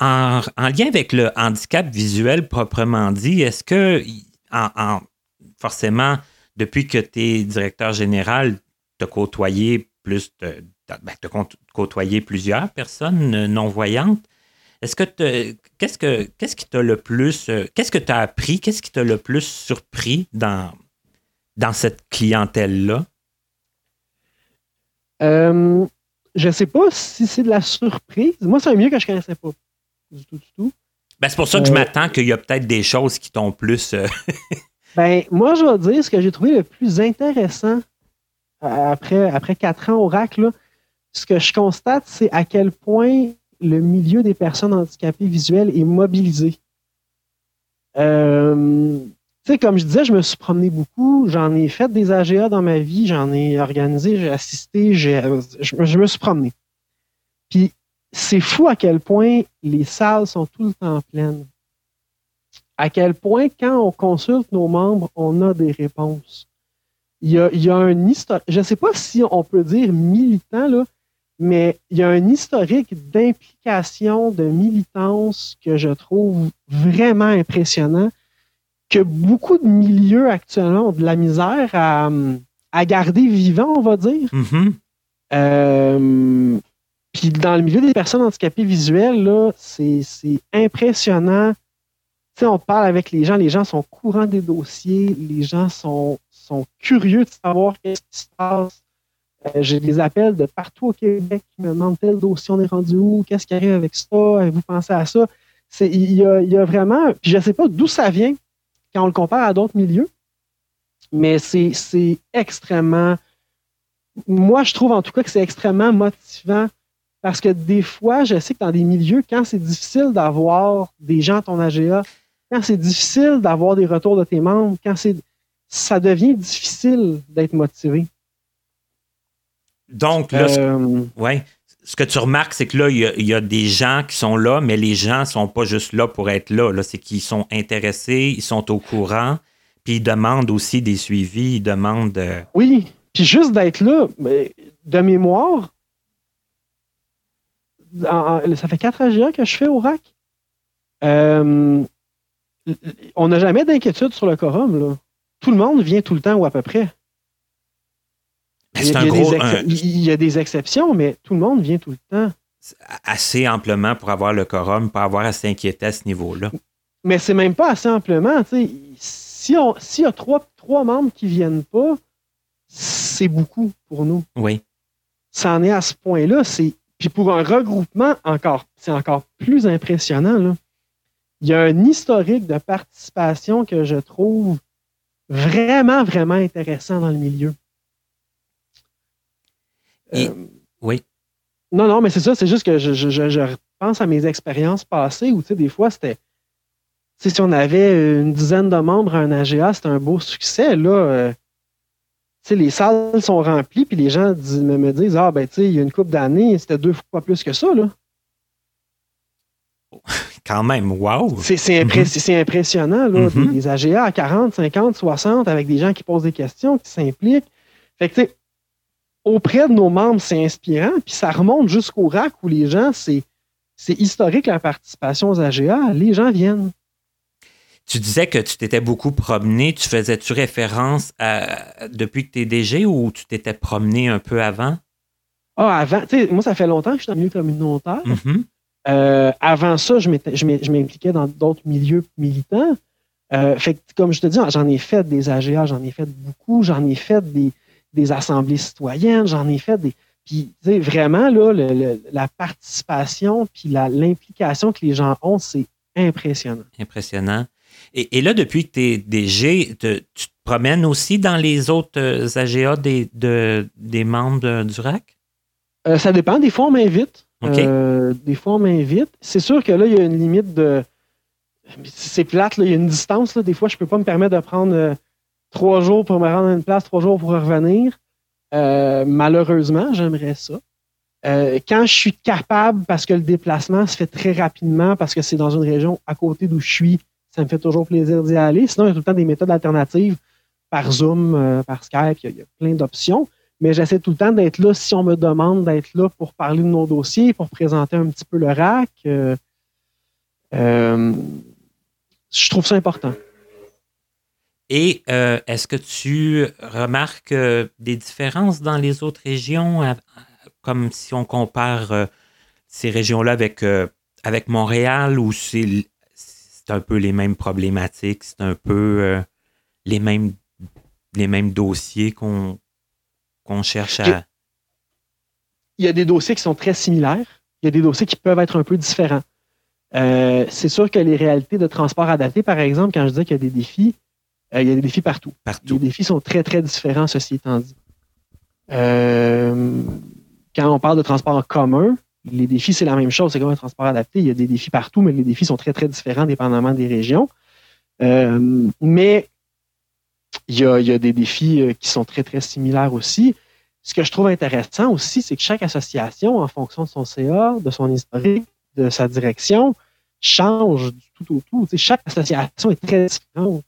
en- en lien avec le handicap visuel proprement dit, est-ce que, en, en- forcément, depuis que tu es directeur général, tu as côtoyé plus de, ben, con- côtoyé plusieurs personnes non-voyantes? Est-ce que qu'est-ce que qu'est-ce qui t'a le plus euh, qu'est-ce que tu as appris, qu'est-ce qui t'a le plus surpris dans, dans cette clientèle-là? Euh, je sais pas si c'est de la surprise. Moi, c'est un milieu que je connaissais pas. Du tout, du tout. Ben, c'est pour ça que je Euh, m'attends qu'il y a peut-être des choses qui t'ont plus. euh, Ben, moi, je vais dire ce que j'ai trouvé le plus intéressant après, après quatre ans au RAC. Là, ce que je constate, c'est à quel point le milieu des personnes handicapées visuelles est mobilisé. Euh, comme je disais, je me suis promené beaucoup. J'en ai fait des AGA dans ma vie. J'en ai organisé, j'ai assisté, j'ai, je, me- je me suis promené. Puis, c'est fou à quel point les salles sont tout le temps pleines à quel point, quand on consulte nos membres, on a des réponses. Il y a, il y a un historique, je ne sais pas si on peut dire militant, là, mais il y a un historique d'implication, de militance que je trouve vraiment impressionnant, que beaucoup de milieux actuellement ont de la misère à, à garder vivant, on va dire. mhm. Euh, Puis dans le milieu des personnes handicapées visuelles, c'est impressionnant. Tu sais, on parle avec les gens, les gens sont courants des dossiers, les gens sont, sont curieux de savoir qu'est-ce qui se passe. Euh, J'ai des appels de partout au Québec qui me demandent tel dossier, on est rendu où, qu'est-ce qui arrive avec ça, avez-vous pensé à ça? Il y a, vraiment, puis je ne sais pas d'où ça vient quand on le compare à d'autres milieux, mais c'est extrêmement moi, je trouve en tout cas que c'est extrêmement motivant parce que des fois, je sais que dans des milieux, quand c'est difficile d'avoir des gens à ton AGA, quand c'est difficile d'avoir des retours de tes membres, quand c'est ça devient difficile d'être motivé. Donc, là, ce- Euh, ouais, ce que tu remarques, c'est que là, il y, a, il y a des gens qui sont là, mais les gens ne sont pas juste là pour être là. là c'est qu'ils sont intéressés, ils sont au courant, puis ils demandent aussi des suivis, ils demandent. euh, oui, puis juste d'être là, mais de mémoire, en- en- ça fait quatre AGA que je fais au RAC. Euh, on n'a jamais d'inquiétude sur le quorum. Là. Tout le monde vient tout le temps ou à peu près. Il y, c'est a, il y gros. un- il y a des exceptions, mais tout le monde vient tout le temps. assez amplement pour avoir le quorum, pas avoir à s'inquiéter à ce niveau-là. Mais c'est même pas assez amplement. sais. Si on, s'il y a trois, trois membres qui viennent pas, c'est beaucoup pour nous. Oui. Ça en est à ce point-là. Puis pour un regroupement, encore, c'est encore plus impressionnant. là. Il y a un historique de participation que je trouve vraiment, vraiment intéressant dans le milieu. Et- Euh, oui. Non, non, mais c'est ça, c'est juste que je, je, je, je pense à mes expériences passées où, tu sais, des fois, c'était. Tu sais, si on avait une dizaine de membres à un AGA, c'était un beau succès. Là, euh, tu sais, les salles sont remplies, puis les gens dis- me, me disent Ah, ben, tu sais, il y a une couple d'années, c'était deux fois plus que ça. Là. Quand même, wow! C'est, impré- c'est impressionnant, là, Mhm. des, des AGA à 40, 50, 60, avec des gens qui posent des questions, qui s'impliquent. Fait que, tu sais, auprès de nos membres, c'est inspirant, puis ça remonte jusqu'au RAC où les gens, c'est, c'est historique la participation aux AGA, les gens viennent. Tu disais que tu t'étais beaucoup promené. Tu faisais-tu référence à depuis que tu es DG ou tu t'étais promené un peu avant? Ah, avant, tu sais, moi, ça fait longtemps que je suis dans le milieu communautaire. Euh, avant ça, je m'impliquais dans d'autres milieux militants. Euh, fait que, comme je te dis, j'en ai fait des AGA, j'en ai fait beaucoup, j'en ai fait des, des assemblées citoyennes, j'en ai fait des. Puis, tu sais, vraiment, là, la participation puis l'implication que les gens ont, c'est impressionnant. Impressionnant. Et, là, depuis que tu es DG, tu te promènes aussi dans les autres euh, AGA des, des membres du RAC? Euh, ça dépend. Des fois, on m'invite. Euh, des fois, on m'invite. C'est sûr que là, il y a une limite de. C'est plate, là, il y a une distance. Là. Des fois, je ne peux pas me permettre de prendre trois jours pour me rendre à une place, trois jours pour revenir. malheureusement, j'aimerais ça. quand je suis capable, parce que le déplacement se fait très rapidement, parce que c'est dans une région à côté d'où je suis, ça me fait toujours plaisir d'y aller. Sinon, il y a tout le temps des méthodes alternatives par Zoom, euh, par Skype, il y, a, plein d'options. Mais j'essaie tout le temps d'être là si on me demande d'être là pour parler de nos dossiers, pour présenter un petit peu le RAC. Euh, euh, je trouve ça important. Et est-ce que tu remarques des différences dans les autres régions, comme si on compare ces régions-là avec, avec Montréal, où c'est un peu les mêmes problématiques, c'est un peu euh, les, mêmes, les mêmes dossiers qu'on cherche à. Il y a des dossiers qui sont très similaires, il y a des dossiers qui peuvent être un peu différents. Euh, c'est sûr que les réalités de transport adapté, par exemple, quand je dis qu'il y a des défis, euh, il y a des défis partout. partout. Les défis sont très, très différents, ceci étant dit. quand on parle de transport en commun, les défis, c'est la même chose. C'est comme un transport adapté. Il y a des défis partout, mais les défis sont très, très différents dépendamment des régions. Euh, mais il y, a, des défis euh, qui sont très, très similaires aussi. Ce que je trouve intéressant aussi, c'est que chaque association, en fonction de son CA, de son historique, de sa direction, change du tout au tout. chaque association est très différente.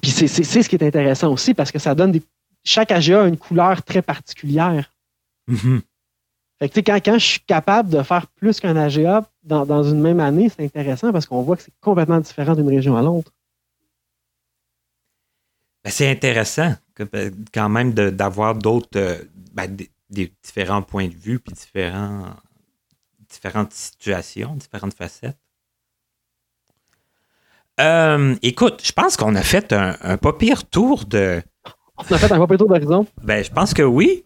Puis c'est ce qui est intéressant aussi parce que ça donne des. Chaque AGA a une couleur très particulière. Mhm. quand, je suis capable de faire plus qu'un AGA dans, une même année, c'est intéressant parce qu'on voit que c'est complètement différent d'une région à l'autre. Ben, c'est intéressant ben, quand même d'avoir d'autres, euh, ben, des, différents points de vue, puis différents, différentes situations, différentes facettes. Euh, écoute, je pense qu'on a fait un, un pas pire tour de, on a fait un peu tour d'horizon? Ben, je pense que oui.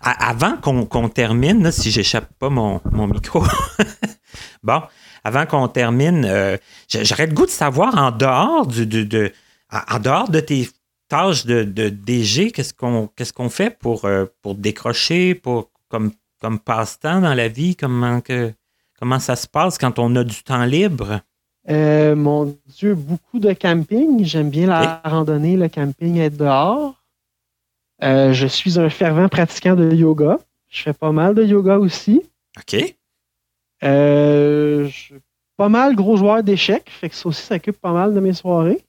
avant qu'on termine, si j'échappe pas mon, micro. bon, avant qu'on termine, euh, j'aurais le goût de savoir en dehors du, de, en dehors de tes tâches de, DG, qu'est-ce qu'on qu'est-ce qu'on fait pour, euh, pour décrocher, pour comme, comme passe-temps dans la vie? Comment, que, comment ça se passe quand on a du temps libre? Euh, mon Dieu, beaucoup de camping. J'aime bien la randonnée, le camping, être dehors. Euh, je suis un fervent pratiquant de yoga. Je fais pas mal de yoga aussi. OK. Euh, je suis pas mal gros joueur d'échecs, fait que ça aussi, ça occupe pas mal de mes soirées.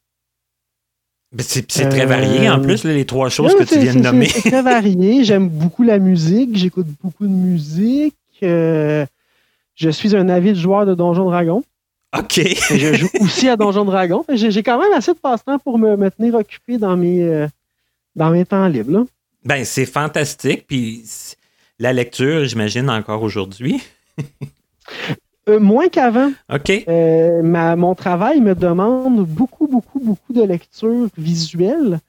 C'est très varié en euh, plus, les trois choses que tu viens de nommer. C'est très varié. J'aime beaucoup la musique. J'écoute beaucoup de musique. je suis un avide joueur de Donjon Dragon. OK. je joue aussi à Donjon Dragon. J'ai quand même assez de passe-temps pour me, me, tenir occupé dans mes, dans mes temps libres. Ben, c'est fantastique. Puis la lecture, j'imagine, encore aujourd'hui. Euh, moins qu'avant. OK. Euh, mon travail me demande beaucoup, beaucoup, beaucoup de lecture visuelle.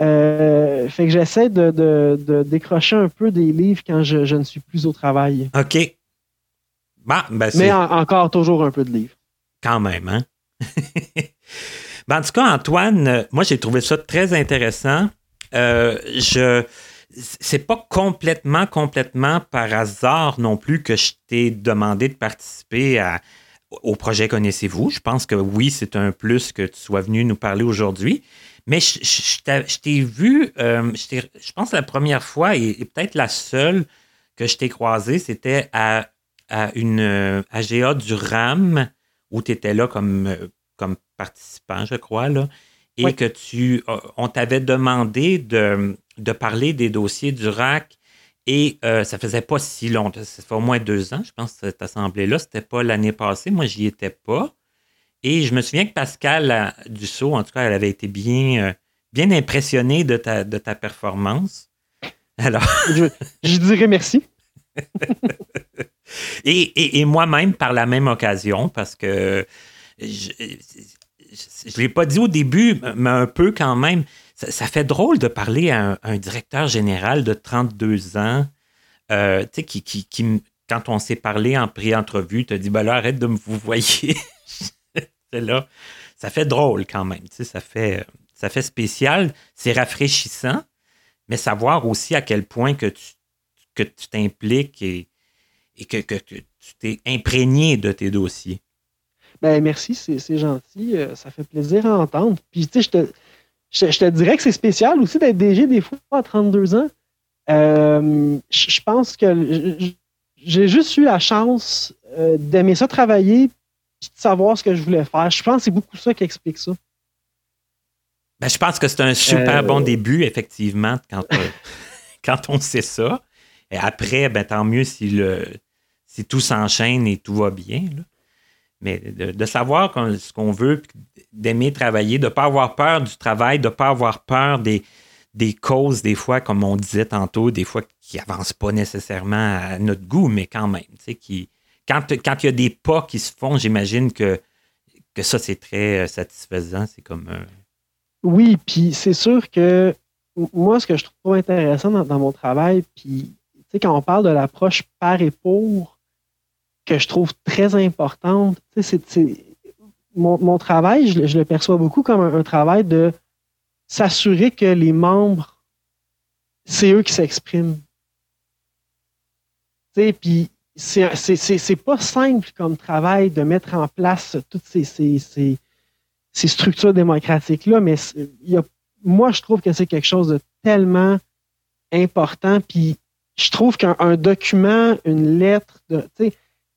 Euh, fait que j'essaie de, décrocher un peu des livres quand je, ne suis plus au travail. OK. ben Mais encore toujours un peu de livres. Quand même, hein? ben, en tout cas, Antoine, moi, j'ai trouvé ça très intéressant. Euh, je c'est pas complètement, complètement par hasard non plus que je t'ai demandé de participer au projet Connaissez-vous. Je pense que oui, c'est un plus que tu sois venu nous parler aujourd'hui. Mais je, t'ai vu, euh, je, pense la première fois et, peut-être la seule que je t'ai croisé, c'était à, à, une euh, AGA du RAM où tu étais là comme, comme participant, je crois. Là. et que tu, euh, on t'avait demandé de, de, parler des dossiers du RAC et euh, ça faisait pas si longtemps, ça fait au moins deux ans, je pense, cette assemblée-là. C'était pas l'année passée, moi, j'y étais pas. Et je me souviens que Pascal Dussault, en tout cas, elle avait été bien, euh, bien impressionnée de ta, de ta performance. Alors. je, je dirais merci. et, moi-même, par la même occasion, parce que je ne l'ai pas dit au début, mais un peu quand même. Ça, fait drôle de parler à un, directeur général de 32 ans, euh, sais, qui, qui, quand on s'est parlé en pré-entrevue, te dit, ben là, arrête de me vous voyez. là, ça fait drôle quand même, ça fait, ça fait spécial, c'est rafraîchissant, mais savoir aussi à quel point que tu que tu t'impliques et, et que, tu t'es imprégné de tes dossiers. Ben merci, c'est gentil. Euh, ça fait plaisir à entendre. Puis tu sais, je te, je, te dirais que c'est spécial aussi d'être DG des fois à 32 ans. Euh, je pense que j'ai juste eu la chance euh, d'aimer ça travailler et de savoir ce que je voulais faire. Je pense que c'est beaucoup ça qui explique ça. Ben, je pense que c'est un super bon début, effectivement, quand, quand on sait ça. Et après, ben, tant mieux si, le, si tout s'enchaîne et tout va bien. Mais de, savoir ce qu'on veut, d'aimer travailler, de ne pas avoir peur du travail, de ne pas avoir peur des, des causes, des fois, comme on disait tantôt, des fois qui n'avancent pas nécessairement à notre goût, mais quand même. Qui, quand, il y a des pas qui se font, j'imagine que, que ça, c'est très euh, satisfaisant. C'est comme. Oui, puis c'est sûr que moi, ce que je trouve intéressant dans, dans mon travail, puis quand on parle de l'approche par et pour, que je trouve très importante, c'est, mon, travail, je, le perçois beaucoup comme un, travail de s'assurer que les membres, c'est eux qui s'expriment. Puis c'est, pas simple comme travail de mettre en place toutes ces, ces, structures démocratiques-là, mais moi, je trouve que c'est quelque chose de tellement important. Puis je trouve qu'un document, une lettre,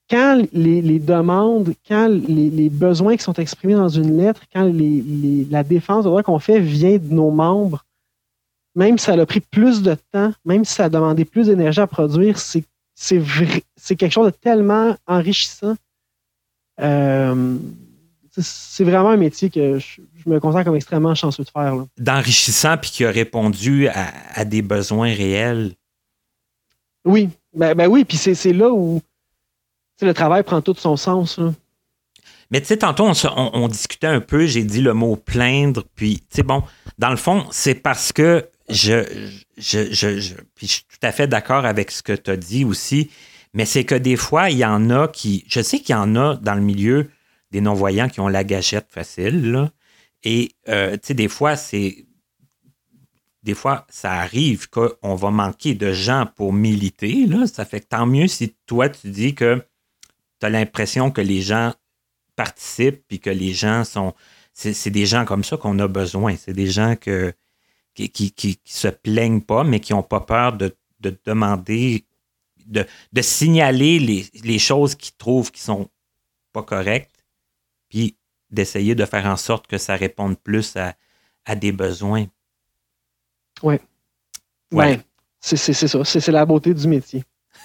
quand les, demandes, quand les, besoins qui sont exprimés dans une lettre, quand la défense de droit qu'on fait vient de nos membres, même si ça a pris plus de temps, même si ça a demandé plus d'énergie à produire, c'est c'est quelque chose de tellement enrichissant. Euh, c'est vraiment un métier que je, me considère comme extrêmement chanceux de faire. D'enrichissant puis qui a répondu à des besoins réels. Oui, ben, ben oui, puis c'est là où le travail prend tout son sens. Mais tu sais, tantôt, on, discutait un peu, j'ai dit le mot plaindre, puis tu sais, bon, dans le fond, c'est parce que je, je, je, puis je suis tout à fait d'accord avec ce que tu as dit aussi, mais c'est que des fois, il y en a qui, je sais qu'il y en a dans le milieu des non-voyants qui ont la gâchette facile, là, et euh, tu sais, des fois, c'est des fois, ça arrive qu'on va manquer de gens pour militer. Là. Ça fait que tant mieux si toi, tu dis que tu as l'impression que les gens participent et que les gens sont. C'est des gens comme ça qu'on a besoin. C'est des gens que, qui, qui, se plaignent pas, mais qui n'ont pas peur de, demander, de, signaler les, choses qu'ils trouvent qui sont pas correctes, puis d'essayer de faire en sorte que ça réponde plus à, à des besoins. Oui. Ouais. C'est ça. C'est la beauté du métier.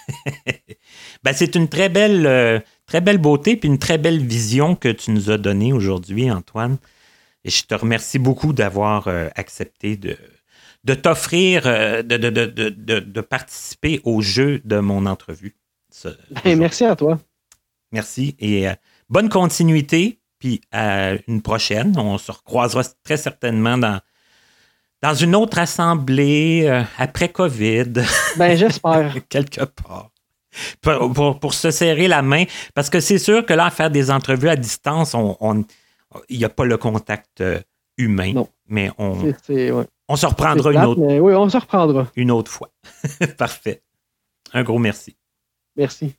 ben, c'est une très belle, euh, très belle beauté puis une très belle vision que tu nous as donnée aujourd'hui, Antoine. Et je te remercie beaucoup d'avoir euh, accepté de, de t'offrir, euh, de, de, de, participer au jeu de mon entrevue. Ben, merci à toi. Merci et bonne continuité. Puis à une prochaine. On se recroisera très certainement dans, dans une autre assemblée euh, après COVID. Ben, j'espère. Quelque part. Pour, se serrer la main. Parce que c'est sûr que là, faire des entrevues à distance, il on, n'y a pas le contact euh, humain. Non. Mais on, on se reprendra une autre. oui, on se reprendra. Une autre fois. Parfait. Un gros merci. Merci.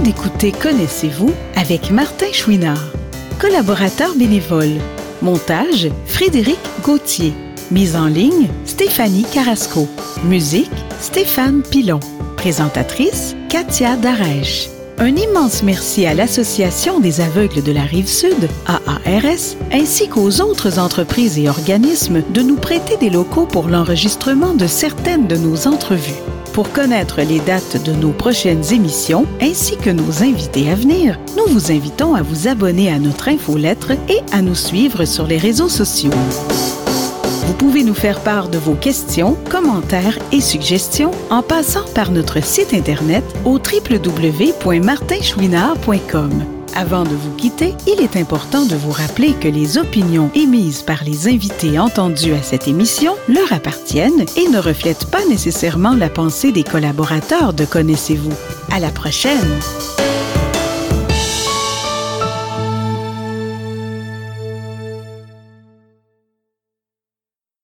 D'écouter Connaissez-vous avec Martin Chouinard, collaborateur bénévole. Montage Frédéric Gauthier. Mise en ligne Stéphanie Carrasco. Musique Stéphane Pilon. Présentatrice, Katia Darèche. Un immense merci à l'Association des aveugles de la rive sud, AARS, ainsi qu'aux autres entreprises et organismes de nous prêter des locaux pour l'enregistrement de certaines de nos entrevues. Pour connaître les dates de nos prochaines émissions ainsi que nos invités à venir, nous vous invitons à vous abonner à notre infolettre et à nous suivre sur les réseaux sociaux. Vous pouvez nous faire part de vos questions, commentaires et suggestions en passant par notre site Internet au www.martinchouinard.com. Avant de vous quitter, il est important de vous rappeler que les opinions émises par les invités entendus à cette émission leur appartiennent et ne reflètent pas nécessairement la pensée des collaborateurs de Connaissez-vous. À la prochaine!